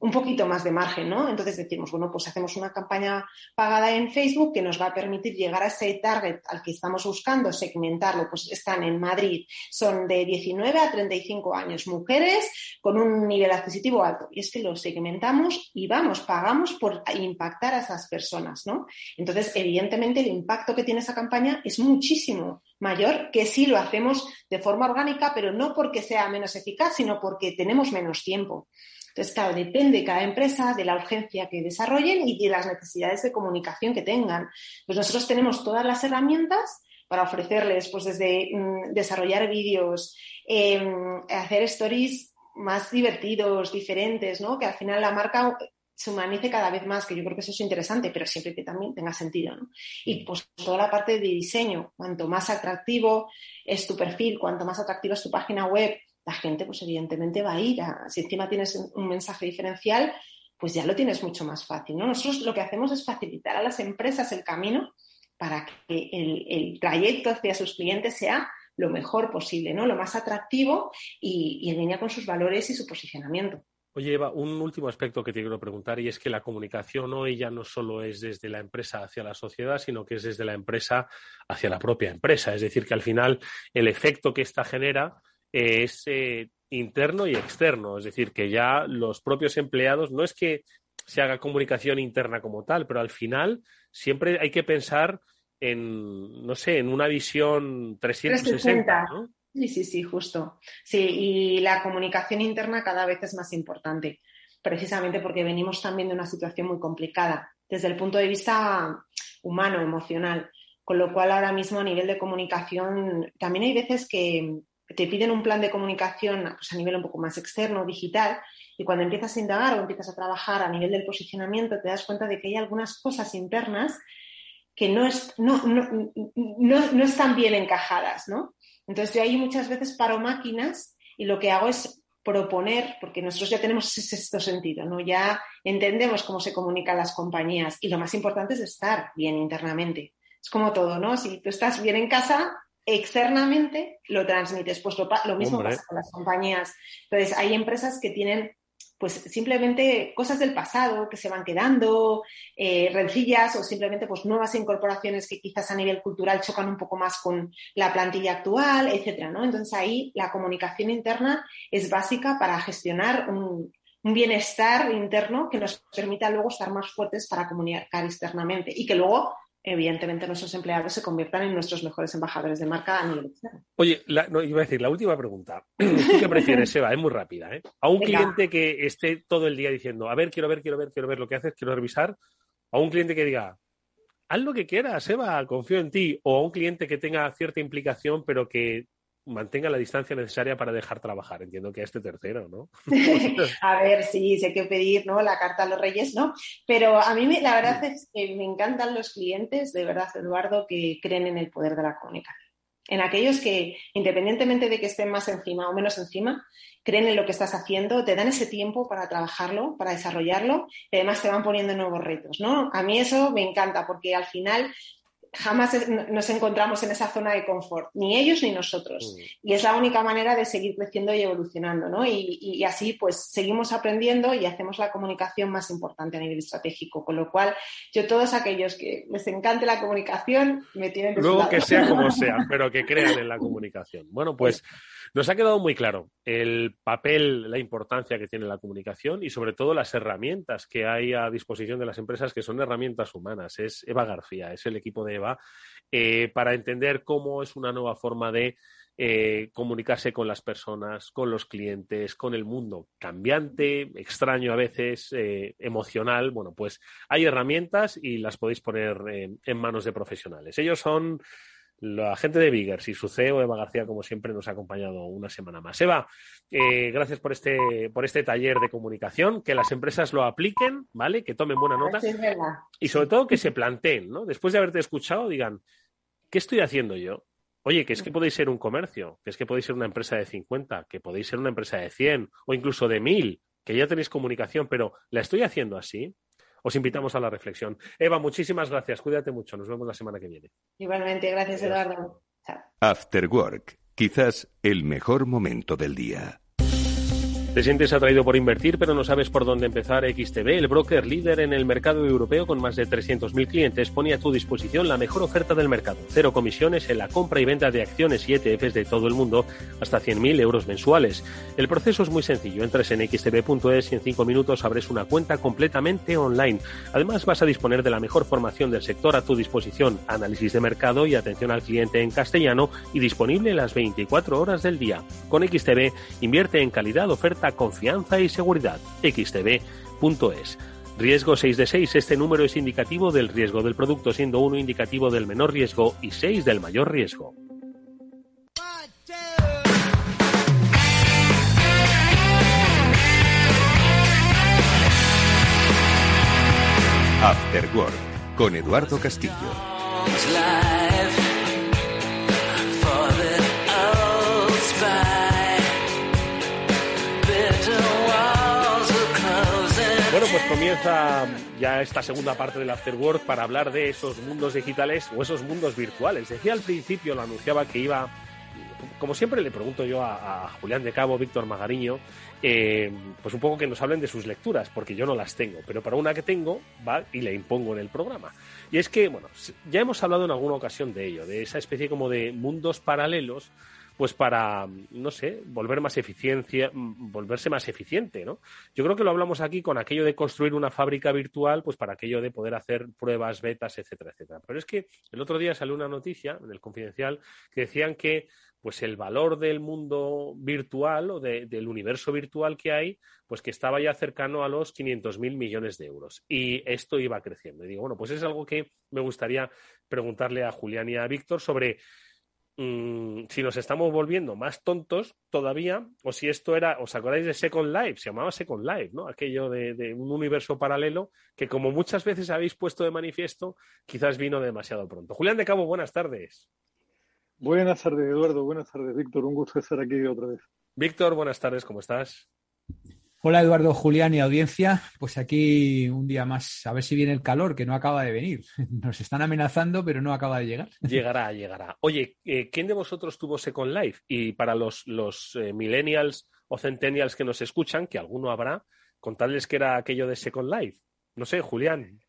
Speaker 8: un poquito más de margen, ¿no? Entonces decimos, bueno, pues hacemos una campaña pagada en Facebook que nos va a permitir llegar a ese target al que estamos buscando, segmentarlo. Pues están en Madrid, son de 19 a 35 años, mujeres con un nivel adquisitivo alto. Y es que lo segmentamos y vamos, pagamos por impactar a esas personas, ¿no? Entonces, evidentemente, el impacto que tiene esa campaña es muchísimo mayor que si lo hacemos de forma orgánica, pero no porque sea menos eficaz, sino porque tenemos menos tiempo. Entonces, claro, depende cada empresa de la urgencia que desarrollen y de las necesidades de comunicación que tengan. Pues nosotros tenemos todas las herramientas para ofrecerles, pues desde mm, desarrollar vídeos, em, hacer stories más divertidos, diferentes, ¿no? Que al final la marca se humanice cada vez más, que yo creo que eso es interesante, pero siempre que también tenga sentido, ¿no? Y pues toda la parte de diseño, cuanto más atractivo es tu perfil, cuanto más atractiva es tu página web, la gente pues evidentemente va a ir. A, si encima tienes un mensaje diferencial, pues ya lo tienes mucho más fácil. ¿no? Nosotros lo que hacemos es facilitar a las empresas el camino para que el, trayecto hacia sus clientes sea lo mejor posible, ¿no? lo más atractivo y, en línea con sus valores y su posicionamiento.
Speaker 7: Oye, Eva, un último aspecto que te quiero preguntar y es que la comunicación hoy ya no solo es desde la empresa hacia la sociedad, sino que es desde la empresa hacia la propia empresa. Es decir, que al final el efecto que esta genera es eh, interno y externo, es decir, que ya los propios empleados, no es que se haga comunicación interna como tal, pero al final siempre hay que pensar en, no sé, en una visión 360, ¿no?
Speaker 8: Sí, sí, sí, justo. Sí, y la comunicación interna cada vez es más importante, precisamente porque venimos también de una situación muy complicada desde el punto de vista humano, emocional. Con lo cual, ahora mismo a nivel de comunicación, también hay veces que, te piden un plan de comunicación pues, a nivel un poco más externo, digital, y cuando empiezas a indagar o empiezas a trabajar a nivel del posicionamiento, te das cuenta de que hay algunas cosas internas que no, es, no, no, no, están bien encajadas, ¿no? Entonces yo ahí muchas veces paro máquinas y lo que hago es proponer, porque nosotros ya tenemos ese sexto sentido, ¿no? Ya entendemos cómo se comunican las compañías y lo más importante es estar bien internamente. Es como todo, ¿no? Si tú estás bien en casa, externamente lo transmites. Pues lo, mismo pasa con las compañías. Entonces, hay empresas que tienen pues simplemente cosas del pasado que se van quedando, eh, rencillas o simplemente pues nuevas incorporaciones que quizás a nivel cultural chocan un poco más con la plantilla actual, etcétera, ¿no? Entonces ahí la comunicación interna es básica para gestionar un, un bienestar interno que nos permita luego estar más fuertes para comunicar externamente y que luego evidentemente nuestros empleados se conviertan en nuestros mejores embajadores de marca a nivel externo.
Speaker 7: Oye, no, iba a decir, la última pregunta. ¿Tú qué prefieres, Eva? Es muy rápida. ¿eh? A un cliente que esté todo el día diciendo, a ver, quiero ver, quiero ver, quiero ver lo que haces, quiero revisar. A un cliente que diga, haz lo que quieras, Eva, confío en ti. O a un cliente que tenga cierta implicación, pero que mantenga la distancia necesaria para dejar trabajar. Entiendo que a este tercero, ¿no?
Speaker 8: a ver, sí, sé que pedir, ¿no? La carta a los reyes, ¿no? Pero a mí la verdad es que me encantan los clientes, de verdad, Eduardo, que creen en el poder de la comunicación. En aquellos que, independientemente de que estén más encima o menos encima, creen en lo que estás haciendo, te dan ese tiempo para trabajarlo, para desarrollarlo y además te van poniendo nuevos retos, ¿no? A mí eso me encanta porque al final jamás nos encontramos en esa zona de confort, ni ellos ni nosotros. Mm. Y es la única manera de seguir creciendo y evolucionando, ¿no? Y, así pues seguimos aprendiendo y hacemos la comunicación más importante a nivel estratégico. Con lo cual, yo todos aquellos que les encante la comunicación me tienen
Speaker 7: Luego que sea como sea, pero que crean en la comunicación. Bueno, pues Nos ha quedado muy claro el papel, la importancia que tiene la comunicación y sobre todo las herramientas que hay a disposición de las empresas que son herramientas humanas. Es Eva García, es el equipo de Eva, eh, para entender cómo es una nueva forma de eh, comunicarse con las personas, con los clientes, con el mundo cambiante, extraño a veces, eh, emocional. Bueno, pues hay herramientas y las podéis poner en manos de profesionales. Ellos son la gente de Biggers y su CEO, Eva García, como siempre, nos ha acompañado una semana más. Eva, eh, gracias por este, por este taller de comunicación, que las empresas lo apliquen, ¿vale? Que tomen buena nota. y sobre todo que se planteen, ¿no? Después de haberte escuchado, digan, ¿qué estoy haciendo yo? Oye, que es que podéis ser un comercio, que es que podéis ser una empresa de 50, que podéis ser una empresa de 100 o incluso de 1000, que ya tenéis comunicación, pero ¿la estoy haciendo así? Os invitamos a la reflexión. Eva, muchísimas gracias. Cuídate mucho. Nos vemos la semana que viene.
Speaker 8: Igualmente, gracias, Eduardo.
Speaker 6: After Work, quizás el mejor momento del día.
Speaker 7: Te sientes atraído por invertir, pero no sabes por dónde empezar. XTB, el broker líder en el mercado europeo con más de 300.000 clientes, pone a tu disposición la mejor oferta del mercado. Cero comisiones en la compra y venta de acciones y ETFs de todo el mundo, hasta 100.000 euros mensuales. El proceso es muy sencillo. Entras en xtb.es y en 5 minutos abres una cuenta completamente online. Además, vas a disponer de la mejor formación del sector a tu disposición, análisis de mercado y atención al cliente en castellano y disponible las 24 horas del día. Con XTB, invierte en calidad, oferta confianza y seguridad. xtb.es. Riesgo 6 de 6. Este número es indicativo del riesgo del producto, siendo 1 indicativo del menor riesgo y 6 del mayor riesgo.
Speaker 6: After Work con Eduardo Castillo.
Speaker 7: Pues comienza ya esta segunda parte del Afterwork para hablar de esos mundos digitales o esos mundos virtuales. Decía al principio, lo anunciaba que iba, como siempre le pregunto yo a, Julián de Cabo, Víctor Magariño, eh, pues un poco que nos hablen de sus lecturas, porque yo no las tengo, pero para una que tengo, va y le impongo en el programa. Y es que, bueno, ya hemos hablado en alguna ocasión de ello, de esa especie como de mundos paralelos pues para, no sé, volver más eficiencia, volverse más eficiente, ¿no? Yo creo que lo hablamos aquí con aquello de construir una fábrica virtual, pues para aquello de poder hacer pruebas, betas, etcétera, etcétera. Pero es que el otro día salió una noticia en el Confidencial que decían que pues el valor del mundo virtual o del universo virtual que hay, pues que estaba ya cercano a los 500.000 millones de euros. Y esto iba creciendo. Y digo, bueno, pues es algo que me gustaría preguntarle a Julián y a Víctor sobre Mm, si nos estamos volviendo más tontos todavía, o si esto era, ¿os acordáis de Second Life? Se llamaba Second Life, ¿no? Aquello de, un universo paralelo que, como muchas veces habéis puesto de manifiesto, quizás vino demasiado pronto. Julián de Cabo, buenas tardes.
Speaker 9: Buenas tardes, Eduardo. Buenas tardes, Víctor. Un gusto estar aquí otra vez.
Speaker 7: Víctor, buenas tardes. ¿Cómo estás?
Speaker 10: Hola Eduardo, Julián y audiencia. Pues aquí un día más, a ver si viene el calor, que no acaba de venir. Nos están amenazando, pero no acaba de llegar.
Speaker 7: Llegará, llegará. Oye, eh, ¿quién de vosotros tuvo Second Life? Y para los, los eh, millennials o centennials que nos escuchan, que alguno habrá, contadles qué era aquello de Second Life. No sé, Julián.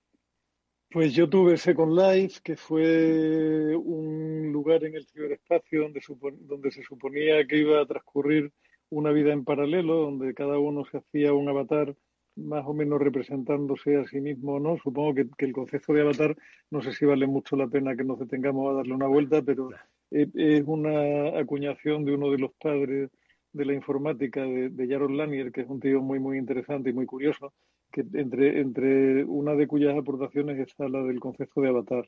Speaker 9: Pues yo tuve Second Life, que fue un lugar en el ciberespacio donde, donde se suponía que iba a transcurrir una vida en paralelo, donde cada uno se hacía un avatar más o menos representándose a sí mismo o no. Supongo que, el concepto de avatar no sé si vale mucho la pena que nos detengamos a darle una vuelta, pero es una acuñación de uno de los padres de la informática, de, de Jaron Lanier, que es un tío muy, muy interesante y muy curioso, que entre, entre una de cuyas aportaciones está la del concepto de avatar.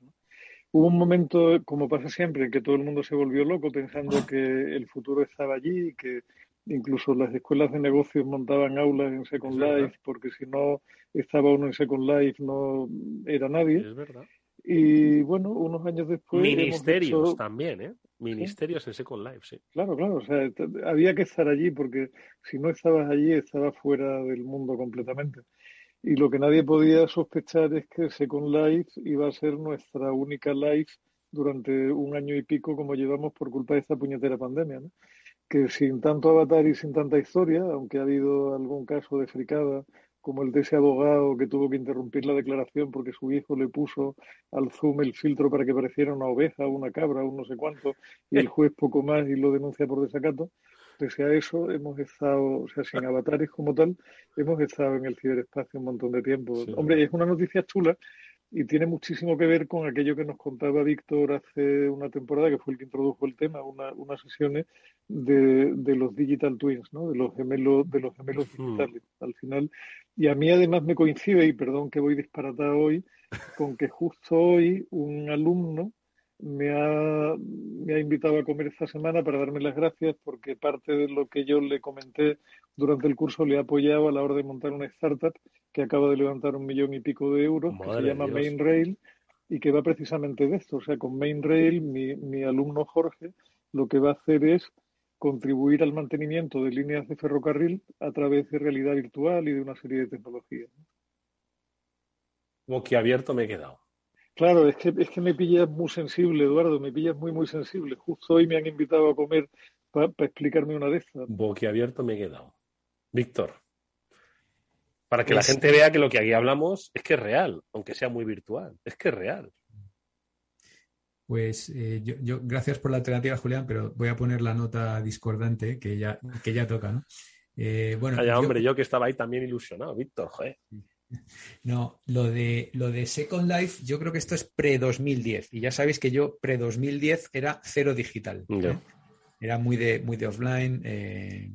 Speaker 9: Hubo un momento, como pasa siempre, en que todo el mundo se volvió loco pensando que el futuro estaba allí y que Incluso las escuelas de negocios montaban aulas en Second Life porque si no estaba uno en Second Life no era nadie.
Speaker 7: Es verdad.
Speaker 9: Y bueno, unos años después.
Speaker 7: Ministerios también, ¿eh? Ministerios en Second Life, sí.
Speaker 9: Claro, claro. O sea, había que estar allí porque si no estabas allí, estabas fuera del mundo completamente. Y lo que nadie podía sospechar es que Second Life iba a ser nuestra única life durante un año y pico como llevamos por culpa de esta puñetera pandemia. ¿no? Que sin tanto avatar y sin tanta historia, aunque ha habido algún caso de fricada, como el de ese abogado que tuvo que interrumpir la declaración porque su hijo le puso al Zoom el filtro para que pareciera una oveja, una cabra, un no sé cuánto, y el juez poco más y lo denuncia por desacato, pese a eso, hemos estado, o sea, sin avatares como tal, hemos estado en el ciberespacio un montón de tiempo. Hombre, es una noticia chula y tiene muchísimo que ver con aquello que nos contaba Víctor hace una temporada, que fue el que introdujo el tema, una, unas sesiones de, de, los digital twins, ¿no? de los gemelos, de los gemelos digitales. Al final, y a mí además me coincide, y perdón que voy disparatado hoy, con que justo hoy un alumno me ha, me ha invitado a comer esta semana para darme las gracias porque parte de lo que yo le comenté durante el curso le ha apoyado a la hora de montar una startup que acaba de levantar un millón y pico de euros, que se llama Mainrail y que va precisamente de esto. O sea, con Mainrail, mi, mi alumno Jorge lo que va a hacer es contribuir al mantenimiento de líneas de ferrocarril a través de realidad virtual y de una serie de tecnologías.
Speaker 7: abierto me he quedado.
Speaker 9: Claro, es que, es que me pillas muy sensible, Eduardo, me pillas muy, muy sensible. Justo hoy me han invitado a comer para explicarme una de estas.
Speaker 7: Boquiabierto me he quedado. Víctor, para que la pues gente vea que lo que aquí hablamos es que es real, aunque sea muy virtual, es que es real.
Speaker 10: Pues eh, yo, gracias por la alternativa, Julián, pero voy a poner la nota discordante que ya, que ya toca, ¿no?
Speaker 7: Eh, bueno, hombre, yo que estaba ahí también ilusionado, Víctor, joder.
Speaker 10: No, lo de, lo de Second Life, yo creo que esto es pre-2010. Y ya sabéis que yo pre-2010 era cero digital. ¿eh? Era muy de, muy de offline, eh,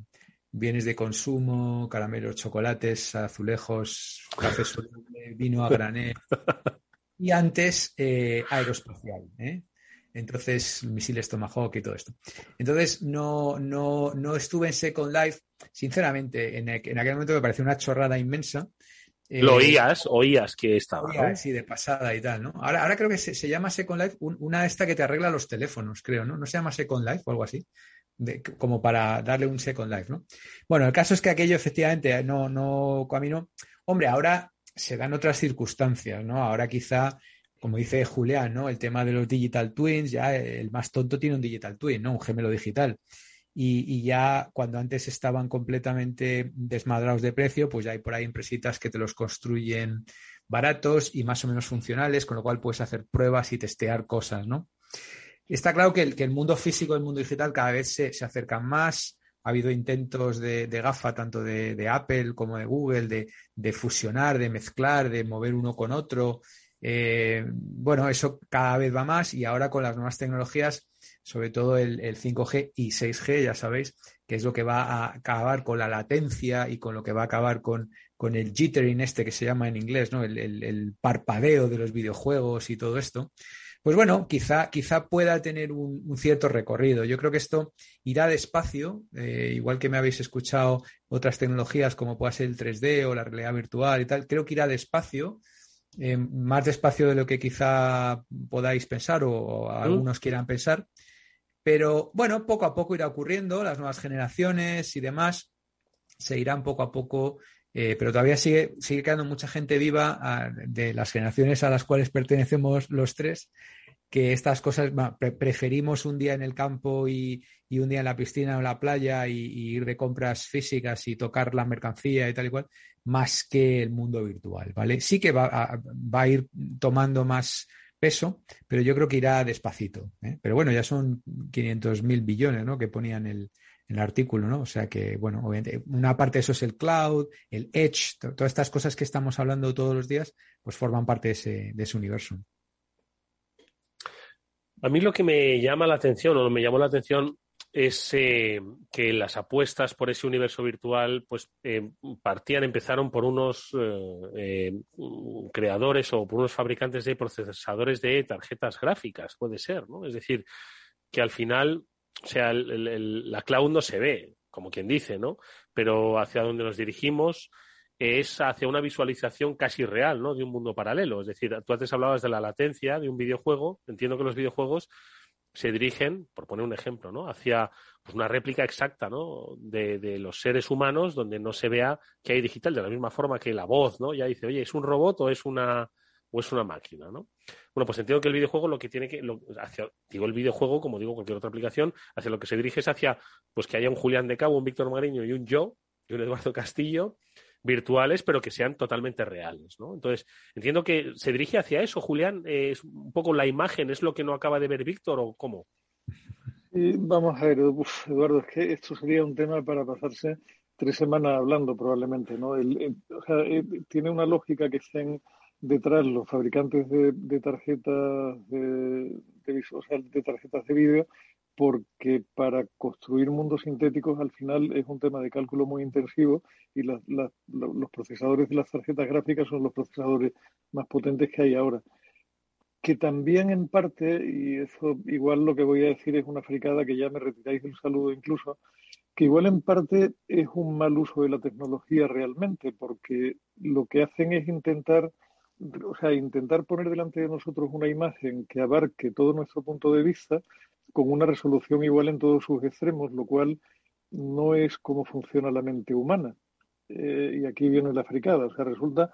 Speaker 10: bienes de consumo, caramelos, chocolates, azulejos, café vino a granel. y antes eh, aeroespacial. Entonces, misiles Tomahawk y todo esto. Entonces, no, no, no estuve en Second Life. Sinceramente, en, en aquel momento me pareció una chorrada inmensa.
Speaker 7: Lo eh, oías, oías que estaba.
Speaker 10: Sí, de pasada y tal, ¿no? Ahora, ahora creo que se, llama Second Life una esta que te arregla los teléfonos, creo, ¿no? No se llama Second Life o algo así, como para darle un Second Life, ¿no? Bueno, el caso es que aquello efectivamente no, no caminó. Hombre, ahora se dan otras circunstancias, ¿no? Ahora quizá, como dice Julián, ¿no? El tema de los digital twins, ya el más tonto tiene un digital twin, ¿no? Un gemelo digital y, ya cuando antes estaban completamente desmadrados de precio, pues ya hay por ahí empresitas que te los construyen baratos y más o menos funcionales, con lo cual puedes hacer pruebas y testear cosas, ¿no? Está claro que el, que el mundo físico y el mundo digital cada vez se, se acercan más. Ha habido intentos de, GAFA, tanto de, Apple como de Google, de, fusionar, de mezclar, de mover uno con otro. Eh, bueno, eso cada vez va más y ahora con las nuevas tecnologías sobre todo el, 5G y 6G, ya sabéis, que es lo que va a acabar con la latencia y con lo que va a acabar con, con el jittering este que se llama en inglés, ¿no? El, parpadeo de los videojuegos y todo esto. Pues bueno, quizá, quizá pueda tener un, cierto recorrido. Yo creo que esto irá despacio, eh, igual que me habéis escuchado otras tecnologías como pueda ser el 3D o la realidad virtual y tal, creo que irá despacio, eh, más despacio de lo que quizá podáis pensar o, algunos quieran pensar. Pero bueno, poco a poco irá ocurriendo, las nuevas generaciones y demás se irán poco a poco, eh, pero todavía sigue, sigue quedando mucha gente viva ah, de las generaciones a las cuales pertenecemos los tres, que estas cosas preferimos un día en el campo y, un día en la piscina o en la playa y, ir de compras físicas y tocar la mercancía y tal y cual, más que el mundo virtual, ¿vale? Sí que va va a ir tomando más peso, pero yo creo que irá despacito. ¿eh? Pero bueno, ya son 500 mil billones ¿no? que ponían el, el artículo, ¿no? O sea que, bueno, obviamente, una parte de eso es el cloud, el edge, todas estas cosas que estamos hablando todos los días, pues forman parte de ese, de ese universo.
Speaker 7: A mí lo que me llama la atención, o me llamó la atención, es eh, que las apuestas por ese universo virtual pues eh, partían, empezaron por unos eh, creadores o por unos fabricantes de procesadores de tarjetas gráficas, puede ser, ¿no? Es decir, que al final, o sea, la cloud no se ve, como quien dice, ¿no? Pero hacia donde nos dirigimos es hacia una visualización casi real, ¿no? De un mundo paralelo. Es decir, tú antes hablabas de la latencia de un videojuego. Entiendo que los videojuegos se dirigen, por poner un ejemplo, ¿no? hacia pues, una réplica exacta ¿no? de, los seres humanos donde no se vea que hay digital, de la misma forma que la voz, ¿no? Ya dice, oye, ¿es un robot o es una, o es una máquina, ¿no? Bueno, pues entiendo que el videojuego lo que tiene que, hacia, digo el videojuego, como digo cualquier otra aplicación, hacia lo que se dirige es hacia, pues que haya un Julián de Cabo, un Víctor Mariño y un yo, y un Eduardo Castillo, virtuales, pero que sean totalmente reales, ¿no? Entonces, entiendo que se dirige hacia eso, Julián, es un poco la imagen, ¿es lo que no acaba de ver Víctor o cómo?
Speaker 9: vamos a ver, Eduardo, es que esto sería un tema para pasarse tres semanas hablando probablemente, ¿no? o sea, eh, tiene una lógica que estén detrás los fabricantes de, tarjetas de, o sea, de tarjetas de vídeo porque para construir mundos sintéticos al final es un tema de cálculo muy intensivo y los procesadores de las tarjetas gráficas son los procesadores más potentes que hay ahora. Que también en parte, y eso igual lo que voy a decir es una fricada que ya me retiráis del saludo incluso, que igual en parte es un mal uso de la tecnología realmente, porque lo que hacen es intentar, o sea, intentar poner delante de nosotros una imagen que abarque todo nuestro punto de vista con una resolución igual en todos sus extremos, lo cual no es como funciona la mente humana. Eh, y aquí viene la fricada. O sea, resulta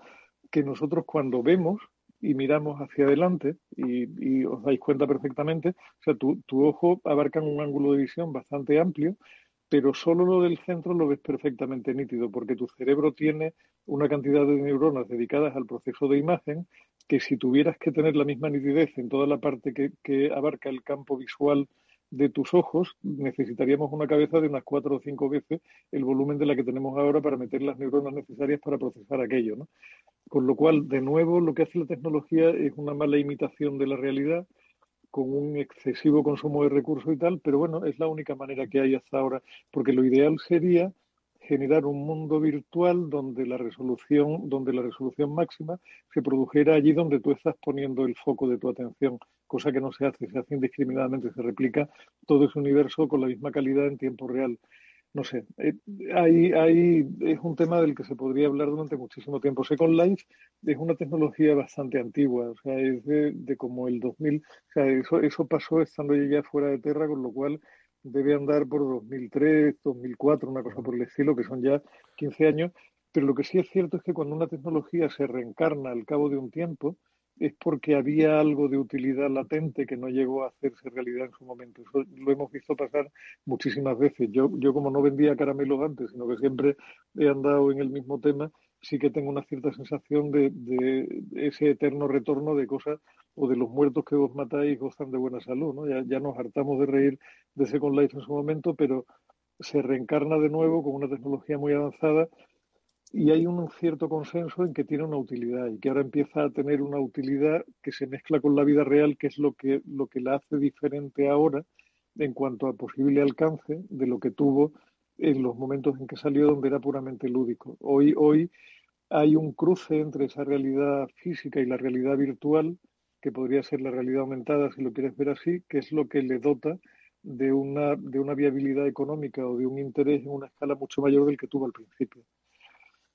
Speaker 9: que nosotros cuando vemos y miramos hacia adelante, y, os dais cuenta perfectamente, o sea, tu, tu ojo abarca un ángulo de visión bastante amplio, pero solo lo del centro lo ves perfectamente nítido, porque tu cerebro tiene una cantidad de neuronas dedicadas al proceso de imagen que si tuvieras que tener la misma nitidez en toda la parte que, abarca el campo visual de tus ojos, necesitaríamos una cabeza de unas cuatro o cinco veces el volumen de la que tenemos ahora para meter las neuronas necesarias para procesar aquello. ¿no? Con lo cual, de nuevo, lo que hace la tecnología es una mala imitación de la realidad con un excesivo consumo de recursos y tal, pero bueno, es la única manera que hay hasta ahora, porque lo ideal sería generar un mundo virtual donde la resolución, donde la resolución máxima se produjera allí donde tú estás poniendo el foco de tu atención, cosa que no se hace, se hace indiscriminadamente, se replica todo ese universo con la misma calidad en tiempo real. No sé, eh, ahí, es un tema del que se podría hablar durante muchísimo tiempo. Second Life es una tecnología bastante antigua, o sea, es de, como el 2000, o sea, eso, eso pasó estando ya fuera de Terra, con lo cual debe andar por 2003, 2004, una cosa por el estilo, que son ya 15 años, pero lo que sí es cierto es que cuando una tecnología se reencarna al cabo de un tiempo, es porque había algo de utilidad latente que no llegó a hacerse realidad en su momento. Eso lo hemos visto pasar muchísimas veces. Yo, yo como no vendía caramelos antes, sino que siempre he andado en el mismo tema, sí que tengo una cierta sensación de, de ese eterno retorno de cosas o de los muertos que vos matáis gozan de buena salud, ¿no? Ya, ya nos hartamos de reír de Second Life en su momento, pero se reencarna de nuevo con una tecnología muy avanzada y hay un cierto consenso en que tiene una utilidad y que ahora empieza a tener una utilidad que se mezcla con la vida real, que es lo que, lo que la hace diferente ahora en cuanto a posible alcance de lo que tuvo en los momentos en que salió donde era puramente lúdico. Hoy, hoy hay un cruce entre esa realidad física y la realidad virtual que podría ser la realidad aumentada, si lo quieres ver así, que es lo que le dota de una, de una viabilidad económica o de un interés en una escala mucho mayor del que tuvo al principio.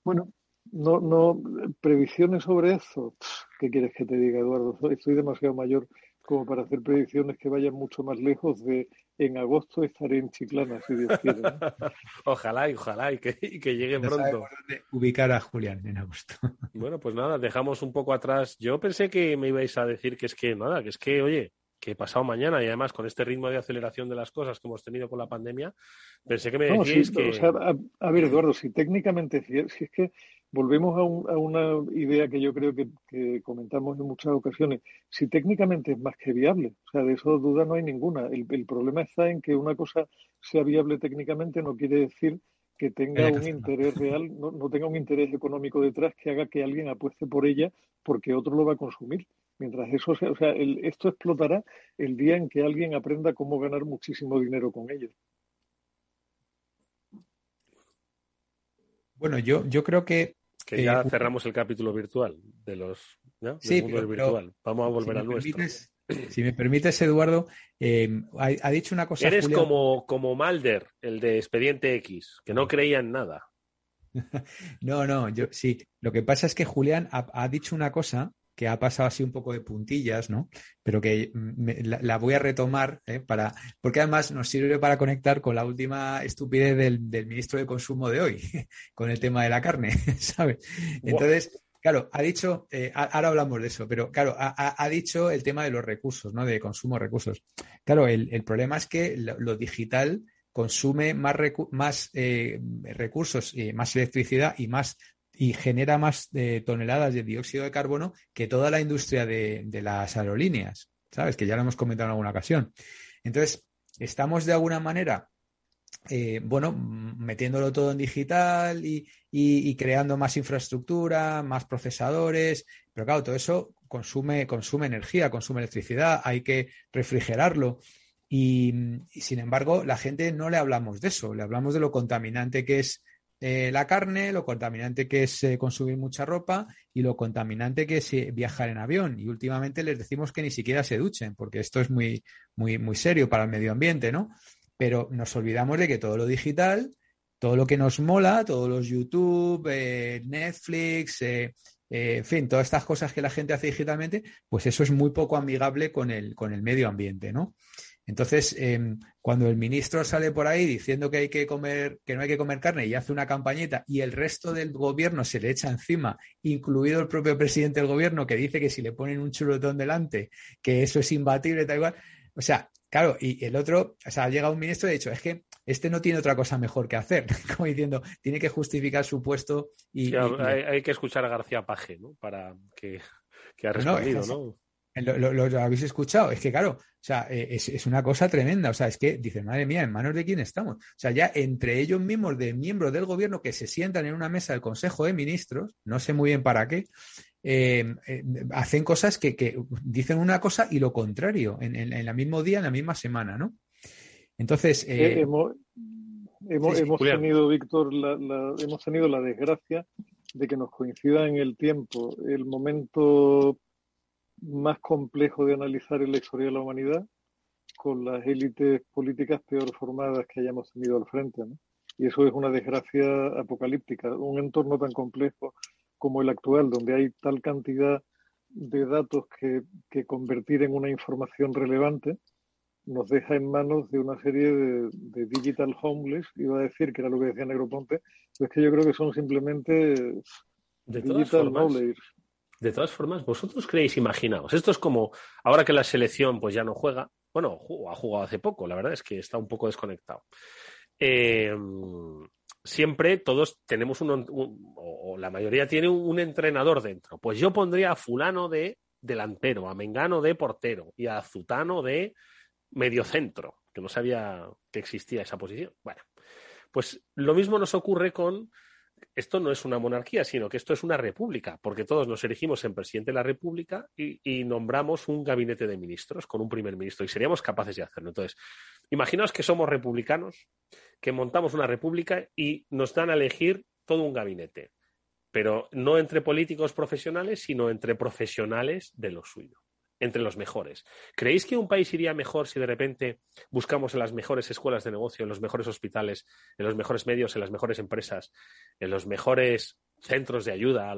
Speaker 9: Bueno, no, no, previsiones sobre eso. ¿Qué quieres que te diga, Eduardo? Estoy demasiado mayor como para hacer predicciones que vayan mucho más lejos de en agosto estaré en Chiclana, si Dios quiere.
Speaker 7: ojalá y ojalá y que, llegue pronto.
Speaker 10: Ubicar a Julián en agosto.
Speaker 7: bueno, pues nada, dejamos un poco atrás. Yo pensé que me ibais a decir que es que nada, que es que, oye, que pasado mañana y además con este ritmo de aceleración de las cosas que hemos tenido con la pandemia, pensé que me decís que...
Speaker 9: a, ver, Eduardo, si técnicamente, si es que volvemos a, una idea que yo creo que, comentamos en muchas ocasiones. Si técnicamente es más que viable, o sea, de eso duda no hay ninguna. El, problema está en que una cosa sea viable técnicamente no quiere decir que tenga un interés real, no, tenga un interés económico detrás que haga que alguien apueste por ella porque otro lo va a consumir. Mientras eso sea, o sea, esto explotará el día en que alguien aprenda cómo ganar muchísimo dinero con ello.
Speaker 10: Bueno, yo, yo creo que
Speaker 7: que ya cerramos el capítulo virtual de los
Speaker 10: sí, virtual.
Speaker 7: Vamos a volver al nuestro.
Speaker 10: Si me permites, Eduardo, eh, ha, dicho una cosa.
Speaker 7: Eres como, como Malder, el de Expediente X, que no creía en nada.
Speaker 10: no, no, yo sí. Lo que pasa es que Julián ha dicho una cosa que ha pasado así un poco de puntillas, ¿no? Pero que la, voy a retomar, ¿eh? para, porque además nos sirve para conectar con la última estupidez del, ministro de Consumo de hoy, con el tema de la carne, ¿sabes? Entonces, claro, ha dicho, eh, ahora hablamos de eso, pero claro, ha, dicho el tema de los recursos, ¿no? De consumo de recursos. Claro, el, problema es que lo, digital consume más, más eh, recursos, más electricidad y más y genera más eh, toneladas de dióxido de carbono que toda la industria de, las aerolíneas, ¿sabes? Que ya lo hemos comentado en alguna ocasión. Entonces, estamos de alguna manera eh, bueno, metiéndolo todo en digital y, creando más infraestructura, más procesadores, pero claro, todo eso consume, consume energía, consume electricidad, hay que refrigerarlo. Y, sin embargo, la gente no le hablamos de eso, le hablamos de lo contaminante que es eh, la carne, lo contaminante que es eh, consumir mucha ropa y lo contaminante que es viajar en avión. Y últimamente les decimos que ni siquiera se duchen, porque esto es muy, muy, muy serio para el medio ambiente, ¿no? pero nos olvidamos de que todo lo digital, todo lo que nos mola, todos los YouTube, eh, Netflix, eh, eh, en fin, todas estas cosas que la gente hace digitalmente, pues eso es muy poco amigable con el, con el medio ambiente, ¿no? Entonces, em, cuando el ministro sale por ahí diciendo que hay que comer, que no hay que comer carne y hace una campañita y el resto del gobierno se le echa encima, incluido el propio presidente del gobierno que dice que si le ponen un chuletón delante, que eso es imbatible, tal igual. O sea, Claro, y el otro, o sea, ha llegado un ministro y ha dicho, es que este no tiene otra cosa mejor que hacer, como diciendo, tiene que justificar su puesto y...
Speaker 7: hay, que escuchar a García Paje, ¿no? Para que, ha respondido, ¿no?
Speaker 10: Lo, habéis escuchado, es que claro, o sea, eh, es, una cosa tremenda, o sea, es que dice, madre mía, ¿en manos de quién estamos? O sea, ya entre ellos mismos, de miembros del gobierno que se sientan en una mesa del Consejo de Ministros, no sé muy bien para qué, eh, eh, hacen cosas que, dicen una cosa y lo contrario en, el mismo día, en la misma semana, ¿no? Entonces.
Speaker 9: Eh, hemos, tenido, Víctor, la, hemos tenido la desgracia de que nos coincida en el tiempo el momento más complejo de analizar en la historia de la humanidad con las élites políticas peor formadas que hayamos tenido al frente. ¿no? Y eso es una desgracia apocalíptica. Un entorno tan complejo como el actual, donde hay tal cantidad de datos que, convertir en una información relevante, nos deja en manos de una serie de, digital homeless, iba a decir que era lo que decía Negroponte, pero es que yo creo que son simplemente digital knowledge.
Speaker 7: De todas formas, vosotros creéis, imaginaos, esto es como ahora que la selección pues ya no juega, bueno, ha jugado hace poco, la verdad es que está un poco desconectado. Eh, siempre todos tenemos un, o la mayoría tiene un, entrenador dentro. Pues yo pondría a fulano de delantero, a Mengano de portero y a Zutano de mediocentro, que no sabía que existía esa posición. Bueno, pues lo mismo nos ocurre con esto no es una monarquía, sino que esto es una república, porque todos nos elegimos en presidente de la república y, y, nombramos un gabinete de ministros con un primer ministro y seríamos capaces de hacerlo. Entonces, imaginaos que somos republicanos que montamos una república y nos dan a elegir todo un gabinete, pero no entre políticos profesionales, sino entre profesionales de lo suyo, entre los mejores. ¿Creéis que un país iría mejor si de repente buscamos en las mejores escuelas de negocio, en los mejores hospitales, en los mejores medios, en las mejores empresas, en los mejores centros de ayuda,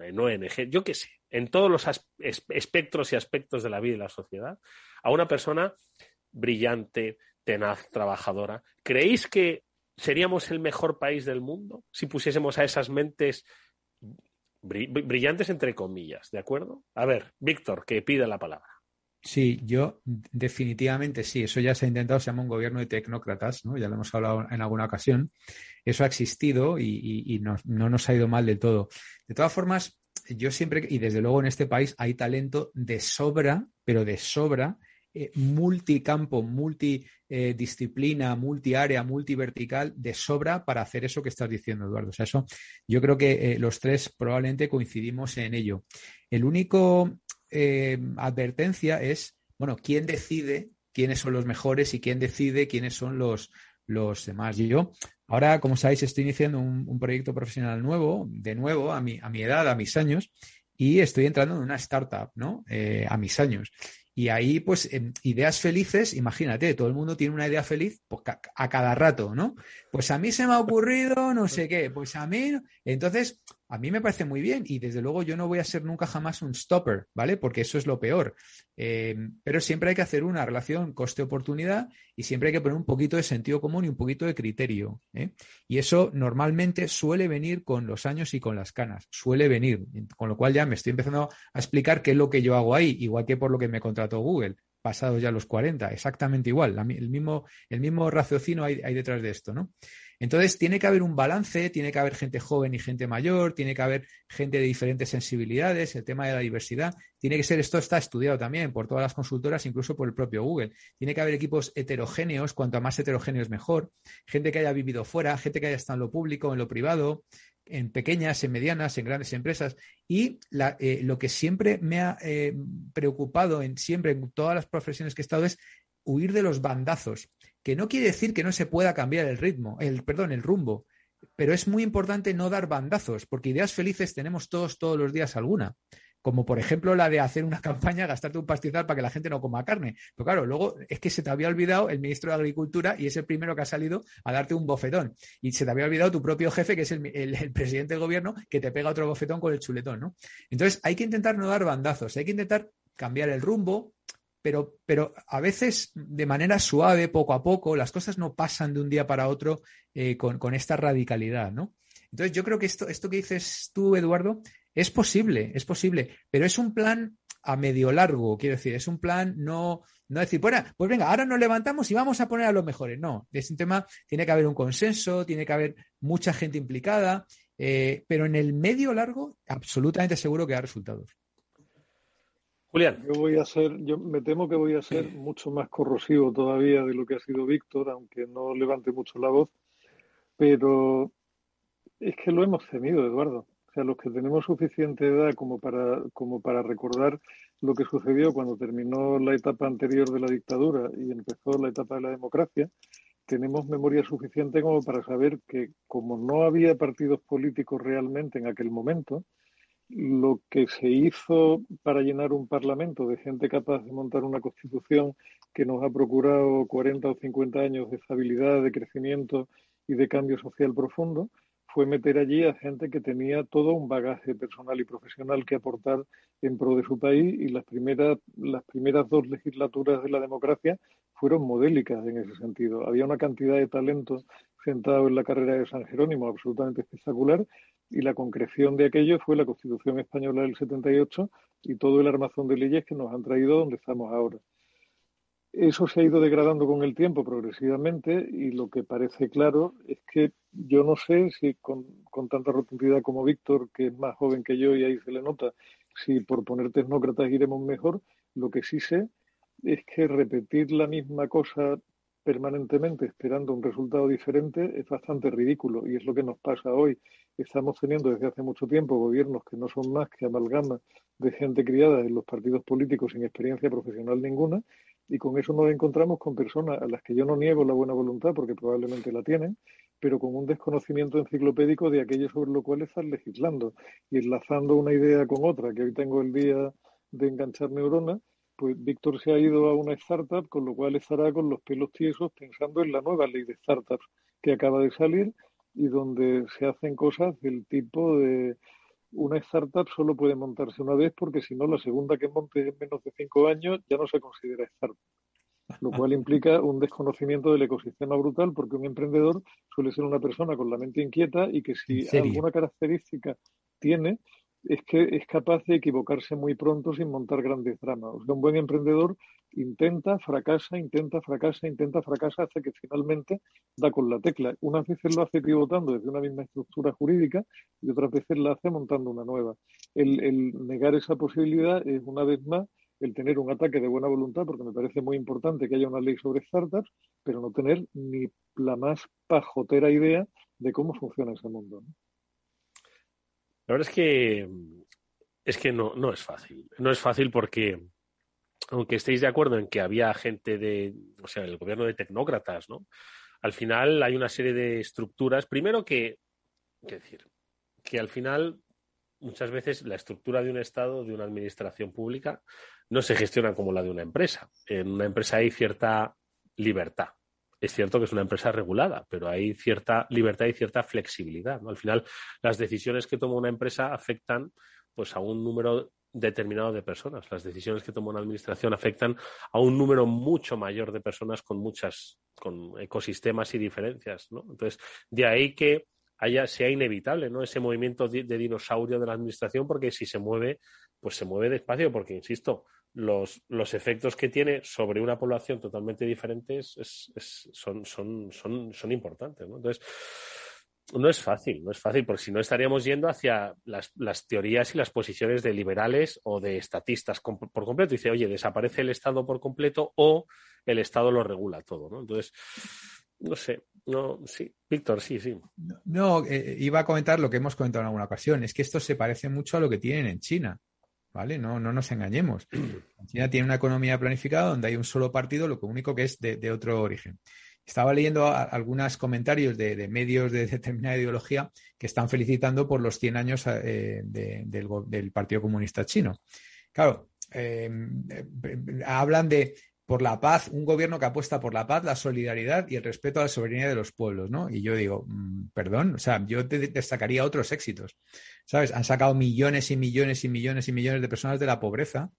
Speaker 7: en ONG, yo qué sé, en todos los espectros y aspectos de la vida y la sociedad, a una persona brillante, tenaz, trabajadora. ¿Creéis que seríamos el mejor país del mundo si pusiésemos a esas mentes brillantes entre comillas, ¿de acuerdo? A ver, Víctor, que pida la palabra.
Speaker 10: Sí, yo definitivamente sí. Eso ya se ha intentado, se llama un gobierno de tecnócratas, ¿no? Ya lo hemos hablado en alguna ocasión. Eso ha existido y, no, no, nos ha ido mal del todo. De todas formas, yo siempre, y desde luego en este país hay talento de sobra, pero de sobra, eh, multicampo, multidisciplina, eh, multiárea, multivertical de sobra para hacer eso que estás diciendo, Eduardo. O sea, eso yo creo que eh, los tres probablemente coincidimos en ello. El único advertencia es, bueno, ¿quién decide quiénes son los mejores y quién decide quiénes son los, los demás? Yo, ahora, como sabéis, estoy iniciando un, proyecto profesional nuevo, de nuevo, a mi, a mi edad, a mis años, y estoy entrando en una startup, ¿no? a mis años. Y ahí, pues, ideas felices, imagínate, todo el mundo tiene una idea feliz pues, a cada rato, ¿no? Pues a mí se me ha ocurrido no sé qué, pues a mí. Entonces, a mí me parece muy bien y desde luego yo no voy a ser nunca jamás un stopper, ¿vale? Porque eso es lo peor. Eh, pero siempre hay que hacer una relación coste-oportunidad y siempre hay que poner un poquito de sentido común y un poquito de criterio. ¿eh? Y eso normalmente suele venir con los años y con las canas, suele venir. Con lo cual ya me estoy empezando a explicar qué es lo que yo hago ahí, igual que por lo que me contrató Google pasados ya los 40, exactamente igual, el, mismo, el mismo raciocinio hay, hay, detrás de esto, ¿no? Entonces, tiene que haber un balance, tiene que haber gente joven y gente mayor, tiene que haber gente de diferentes sensibilidades, el tema de la diversidad, tiene que ser, esto está estudiado también por todas las consultoras, incluso por el propio Google. Tiene que haber equipos heterogéneos, cuanto más heterogéneos mejor, gente que haya vivido fuera, gente que haya estado en lo público, en lo privado, en pequeñas, en medianas, en grandes empresas. Y eh, lo que siempre me ha eh, preocupado en siempre en todas las profesiones que he estado es huir de los bandazos, que no quiere decir que no se pueda cambiar el ritmo, el perdón, el rumbo, pero es muy importante no dar bandazos, porque ideas felices tenemos todos todos los días alguna como por ejemplo la de hacer una campaña, gastarte un pastizal para que la gente no coma carne. Pero claro, luego es que se te había olvidado el ministro de Agricultura y es el primero que ha salido a darte un bofetón. Y se te había olvidado tu propio jefe, que es el, presidente del gobierno, que te pega otro bofetón con el chuletón, ¿no? Entonces hay que intentar no dar bandazos, hay que intentar cambiar el rumbo, pero, pero, a veces de manera suave, poco a poco, las cosas no pasan de un día para otro eh, con, esta radicalidad, ¿no? Entonces yo creo que esto, esto que dices tú, Eduardo, es posible, es posible, pero es un plan a medio largo, quiero decir, es un plan no, no decir, bueno, pues venga, ahora nos levantamos y vamos a poner a los mejores. No, es un tema, tiene que haber un consenso, tiene que haber mucha gente implicada, eh, pero en el medio largo, absolutamente seguro que da resultados.
Speaker 7: Julián.
Speaker 9: Yo voy a ser, yo me temo que voy a ser mucho más corrosivo todavía de lo que ha sido Víctor, aunque no levante mucho la voz, pero es que lo hemos tenido, Eduardo sea, los que tenemos suficiente edad como para, como para recordar lo que sucedió cuando terminó la etapa anterior de la dictadura y empezó la etapa de la democracia, tenemos memoria suficiente como para saber que como no había partidos políticos realmente en aquel momento, lo que se hizo para llenar un parlamento de gente capaz de montar una constitución que nos ha procurado 40 o 50 años de estabilidad, de crecimiento y de cambio social profundo, fue meter allí a gente que tenía todo un bagaje personal y profesional que aportar en pro de su país y las primeras, las primeras dos legislaturas de la democracia fueron modélicas en ese sentido. Había una cantidad de talento sentado en la carrera de San Jerónimo absolutamente espectacular y la concreción de aquello fue la Constitución Española del 78 y todo el armazón de leyes que nos han traído donde estamos ahora. Eso se ha ido degradando con el tiempo progresivamente y lo que parece claro es que yo no sé si con, tanta rotundidad como Víctor, que es más joven que yo y ahí se le nota, si por poner tecnócratas iremos mejor, lo que sí sé es que repetir la misma cosa permanentemente esperando un resultado diferente es bastante ridículo y es lo que nos pasa hoy. Estamos teniendo desde hace mucho tiempo gobiernos que no son más que amalgama de gente criada en los partidos políticos sin experiencia profesional ninguna y con eso nos encontramos con personas a las que yo no niego la buena voluntad porque probablemente la tienen, pero con un desconocimiento enciclopédico de aquello sobre lo cual están legislando y enlazando una idea con otra, que hoy tengo el día de enganchar neuronas, pues Víctor se ha ido a una startup, con lo cual estará con los pelos tiesos pensando en la nueva ley de startups que acaba de salir y donde se hacen cosas del tipo de una startup solo puede montarse una vez porque si no la segunda que monte en menos de cinco años ya no se considera startup. Lo cual implica un desconocimiento del ecosistema brutal porque un emprendedor suele ser una persona con la mente inquieta y que si alguna característica tiene es que es capaz de equivocarse muy pronto sin montar grandes dramas. O sea, un buen emprendedor intenta, fracasa, intenta, fracasa, intenta, fracasa hasta que finalmente da con la tecla. Unas veces lo hace pivotando desde una misma estructura jurídica y otras veces la hace montando una nueva. El, el negar esa posibilidad es una vez más el tener un ataque de buena voluntad, porque me parece muy importante que haya una ley sobre startups, pero no tener ni la más pajotera idea de cómo funciona ese mundo.
Speaker 7: La verdad es que es que no, no es fácil. No es fácil porque, aunque estéis de acuerdo en que había gente de, o sea, el gobierno de tecnócratas, ¿no? Al final hay una serie de estructuras. Primero que, que decir, que al final muchas veces la estructura de un Estado, de una administración pública, no se gestiona como la de una empresa. En una empresa hay cierta libertad. Es cierto que es una empresa regulada, pero hay cierta libertad y cierta flexibilidad. Al final, las decisiones que toma una empresa afectan pues, a un número determinado de personas. Las decisiones que toma una administración afectan a un número mucho mayor de personas con muchas, con ecosistemas y diferencias. Entonces, de ahí que haya, sea inevitable, ¿no? Ese movimiento de, dinosaurio de la administración, porque si se mueve, pues se mueve despacio, porque, insisto, los, los efectos que tiene sobre una población totalmente diferente son, son, son, son importantes. Entonces, no es fácil, no es fácil, porque si no estaríamos yendo hacia las, las teorías y las posiciones de liberales o de estatistas por completo. Dice, oye, desaparece el Estado por completo o el Estado lo regula todo. Entonces, no sé, no, sí, Víctor, sí, sí.
Speaker 10: No, eh, iba a comentar lo que hemos comentado en alguna ocasión, es que esto se parece mucho a lo que tienen en China. ¿Vale? No, no nos engañemos. China tiene una economía planificada donde hay un solo partido, lo único que es de otro origen. Estaba leyendo algunos comentarios de, medios de determinada ideología que están felicitando por los 100 años eh, del, Partido Comunista Chino. Claro, eh, hablan de por la paz, un gobierno que apuesta por la paz, la solidaridad y el respeto a la soberanía de los pueblos, ¿no? Y yo digo, mm, perdón, o sea, yo destacaría otros éxitos, ¿sabes? Han sacado millones y millones y millones y millones de personas de la pobreza,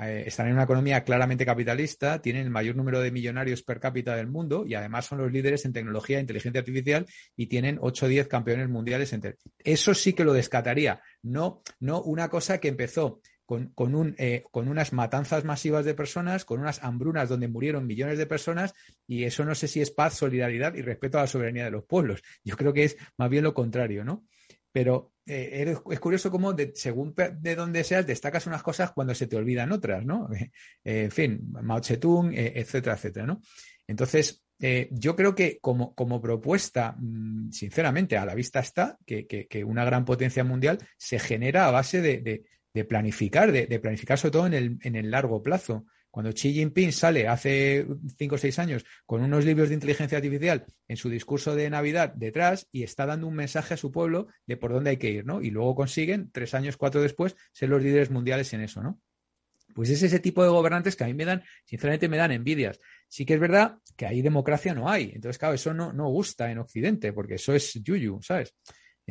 Speaker 10: eh, están en una economía claramente capitalista, tienen el mayor número de millonarios per cápita del mundo y además son los líderes en tecnología e inteligencia artificial y tienen 8 o 10 campeones mundiales. Entre... Eso sí que lo descataría, no, no una cosa que empezó eh, con, unas matanzas masivas de personas, con unas hambrunas donde murieron millones de personas, y eso no sé si es paz, solidaridad y respeto a la soberanía de los pueblos. Yo creo que es más bien lo contrario, ¿no? Pero eh, es curioso cómo, según de dónde seas, destacas unas cosas cuando se te olvidan otras, ¿no? Eh, en fin, Mao Zedong, etcétera, etcétera, ¿no? Entonces, yo creo que como, propuesta, mm, sinceramente, a la vista está que, una gran potencia mundial se genera a base de planificar, de, planificar sobre todo en el, en el largo plazo. Cuando Xi Jinping sale hace cinco o seis años con unos libros de inteligencia artificial en su discurso de Navidad detrás y está dando un mensaje a su pueblo de por dónde hay que ir, ¿no? Y luego consiguen, tres años, cuatro después, ser los líderes mundiales en eso, ¿no? Pues es ese tipo de gobernantes que a mí me dan, sinceramente me dan envidias. Sí que es verdad que ahí democracia no hay. Entonces, claro, eso no, no gusta en Occidente, porque eso es yuyu, ¿sabes?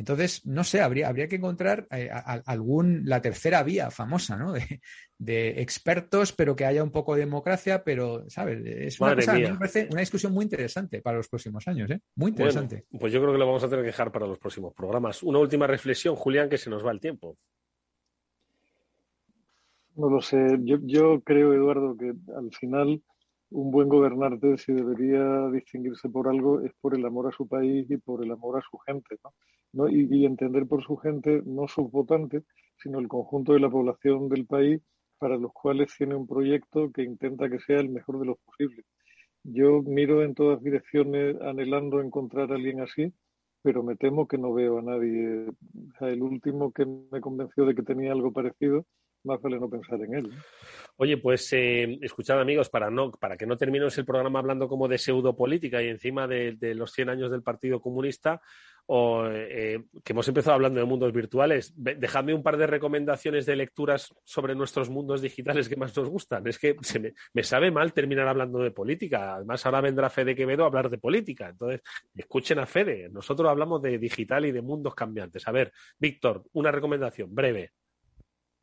Speaker 10: Entonces, no sé, habría, habría que encontrar eh, algún, la tercera vía famosa, ¿no? De, expertos, pero que haya un poco de democracia, pero, ¿sabes? Es una cosa, me parece una discusión muy interesante para los próximos años, ¿eh? Muy interesante.
Speaker 7: pues yo creo que lo vamos a tener que dejar para los próximos programas. Una última reflexión, Julián, que se nos va el tiempo.
Speaker 9: No lo sé. Yo, yo creo, Eduardo, que al final un buen gobernante, si debería distinguirse por algo, es por el amor a su país y por el amor a su gente. ¿no? Y, entender por su gente no sus votantes, sino el conjunto de la población del país para los cuales tiene un proyecto que intenta que sea el mejor de los posibles. Yo miro en todas direcciones anhelando encontrar a alguien así, pero me temo que no veo a nadie. el último que me convenció de que tenía algo parecido más vale no pensar en él.
Speaker 7: Oye, pues eh, escuchad amigos, para, no, para que no terminemos el programa hablando como de pseudopolítica y encima de, los 100 años del Partido Comunista, o eh, que hemos empezado hablando de mundos virtuales, dejadme un par de recomendaciones de lecturas sobre nuestros mundos digitales que más nos gustan. Es que se me, me, sabe mal terminar hablando de política. Además, ahora vendrá Fede Quevedo a hablar de política. Entonces, escuchen a Fede. Nosotros hablamos de digital y de mundos cambiantes. A ver, Víctor, una recomendación breve.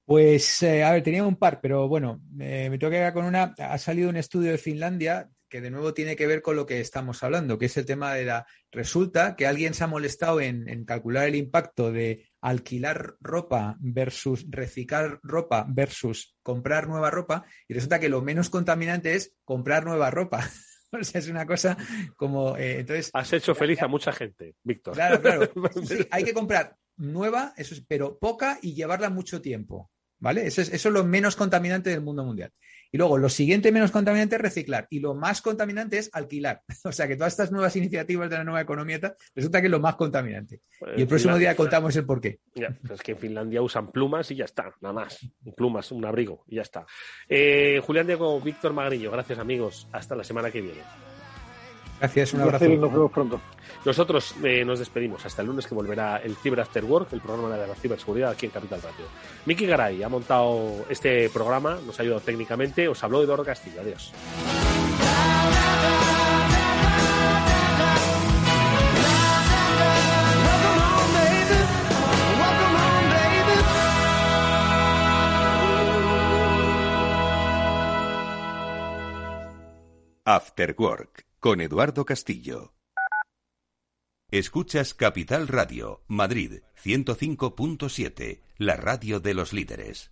Speaker 10: Pues, eh, a ver, tenía un par, pero bueno, me tengo que quedar con una. Ha salido un estudio de Finlandia que de nuevo tiene que ver con lo que estamos hablando, que es el tema de la... Resulta que alguien se ha molestado en, calcular el impacto de alquilar ropa versus reciclar ropa versus comprar nueva ropa y resulta que lo menos contaminante es comprar nueva ropa. o sea, es una cosa como... Eh, entonces,
Speaker 7: Has hecho feliz a mucha gente, Víctor.
Speaker 10: Claro, claro. Sí, hay que comprar nueva, eso es, pero poca y llevarla mucho tiempo. ¿Vale? Eso es, eso es lo menos contaminante del mundo mundial. Y luego, lo siguiente menos contaminante es reciclar. Y lo más contaminante es alquilar. O sea que todas estas nuevas iniciativas de la nueva economía resulta que es lo más contaminante. Pues y el próximo día contamos el porqué.
Speaker 7: Ya, es que en Finlandia usan plumas y ya está, nada más. Plumas, un abrigo y ya está. Eh, Julián Diego, Víctor Magrillo, gracias amigos. Hasta la semana que viene.
Speaker 10: Gracias, un abrazo.
Speaker 9: Nos vemos pronto.
Speaker 7: Nosotros eh, nos despedimos hasta el lunes que volverá el Cyber After Work, el programa de la ciberseguridad aquí en Capital Radio. Miki Garay ha montado este programa, nos ha ayudado técnicamente, os habló Eduardo Castillo. Adiós.
Speaker 6: After Work con Eduardo Castillo. Escuchas Capital Radio, Madrid 105.7, la radio de los líderes.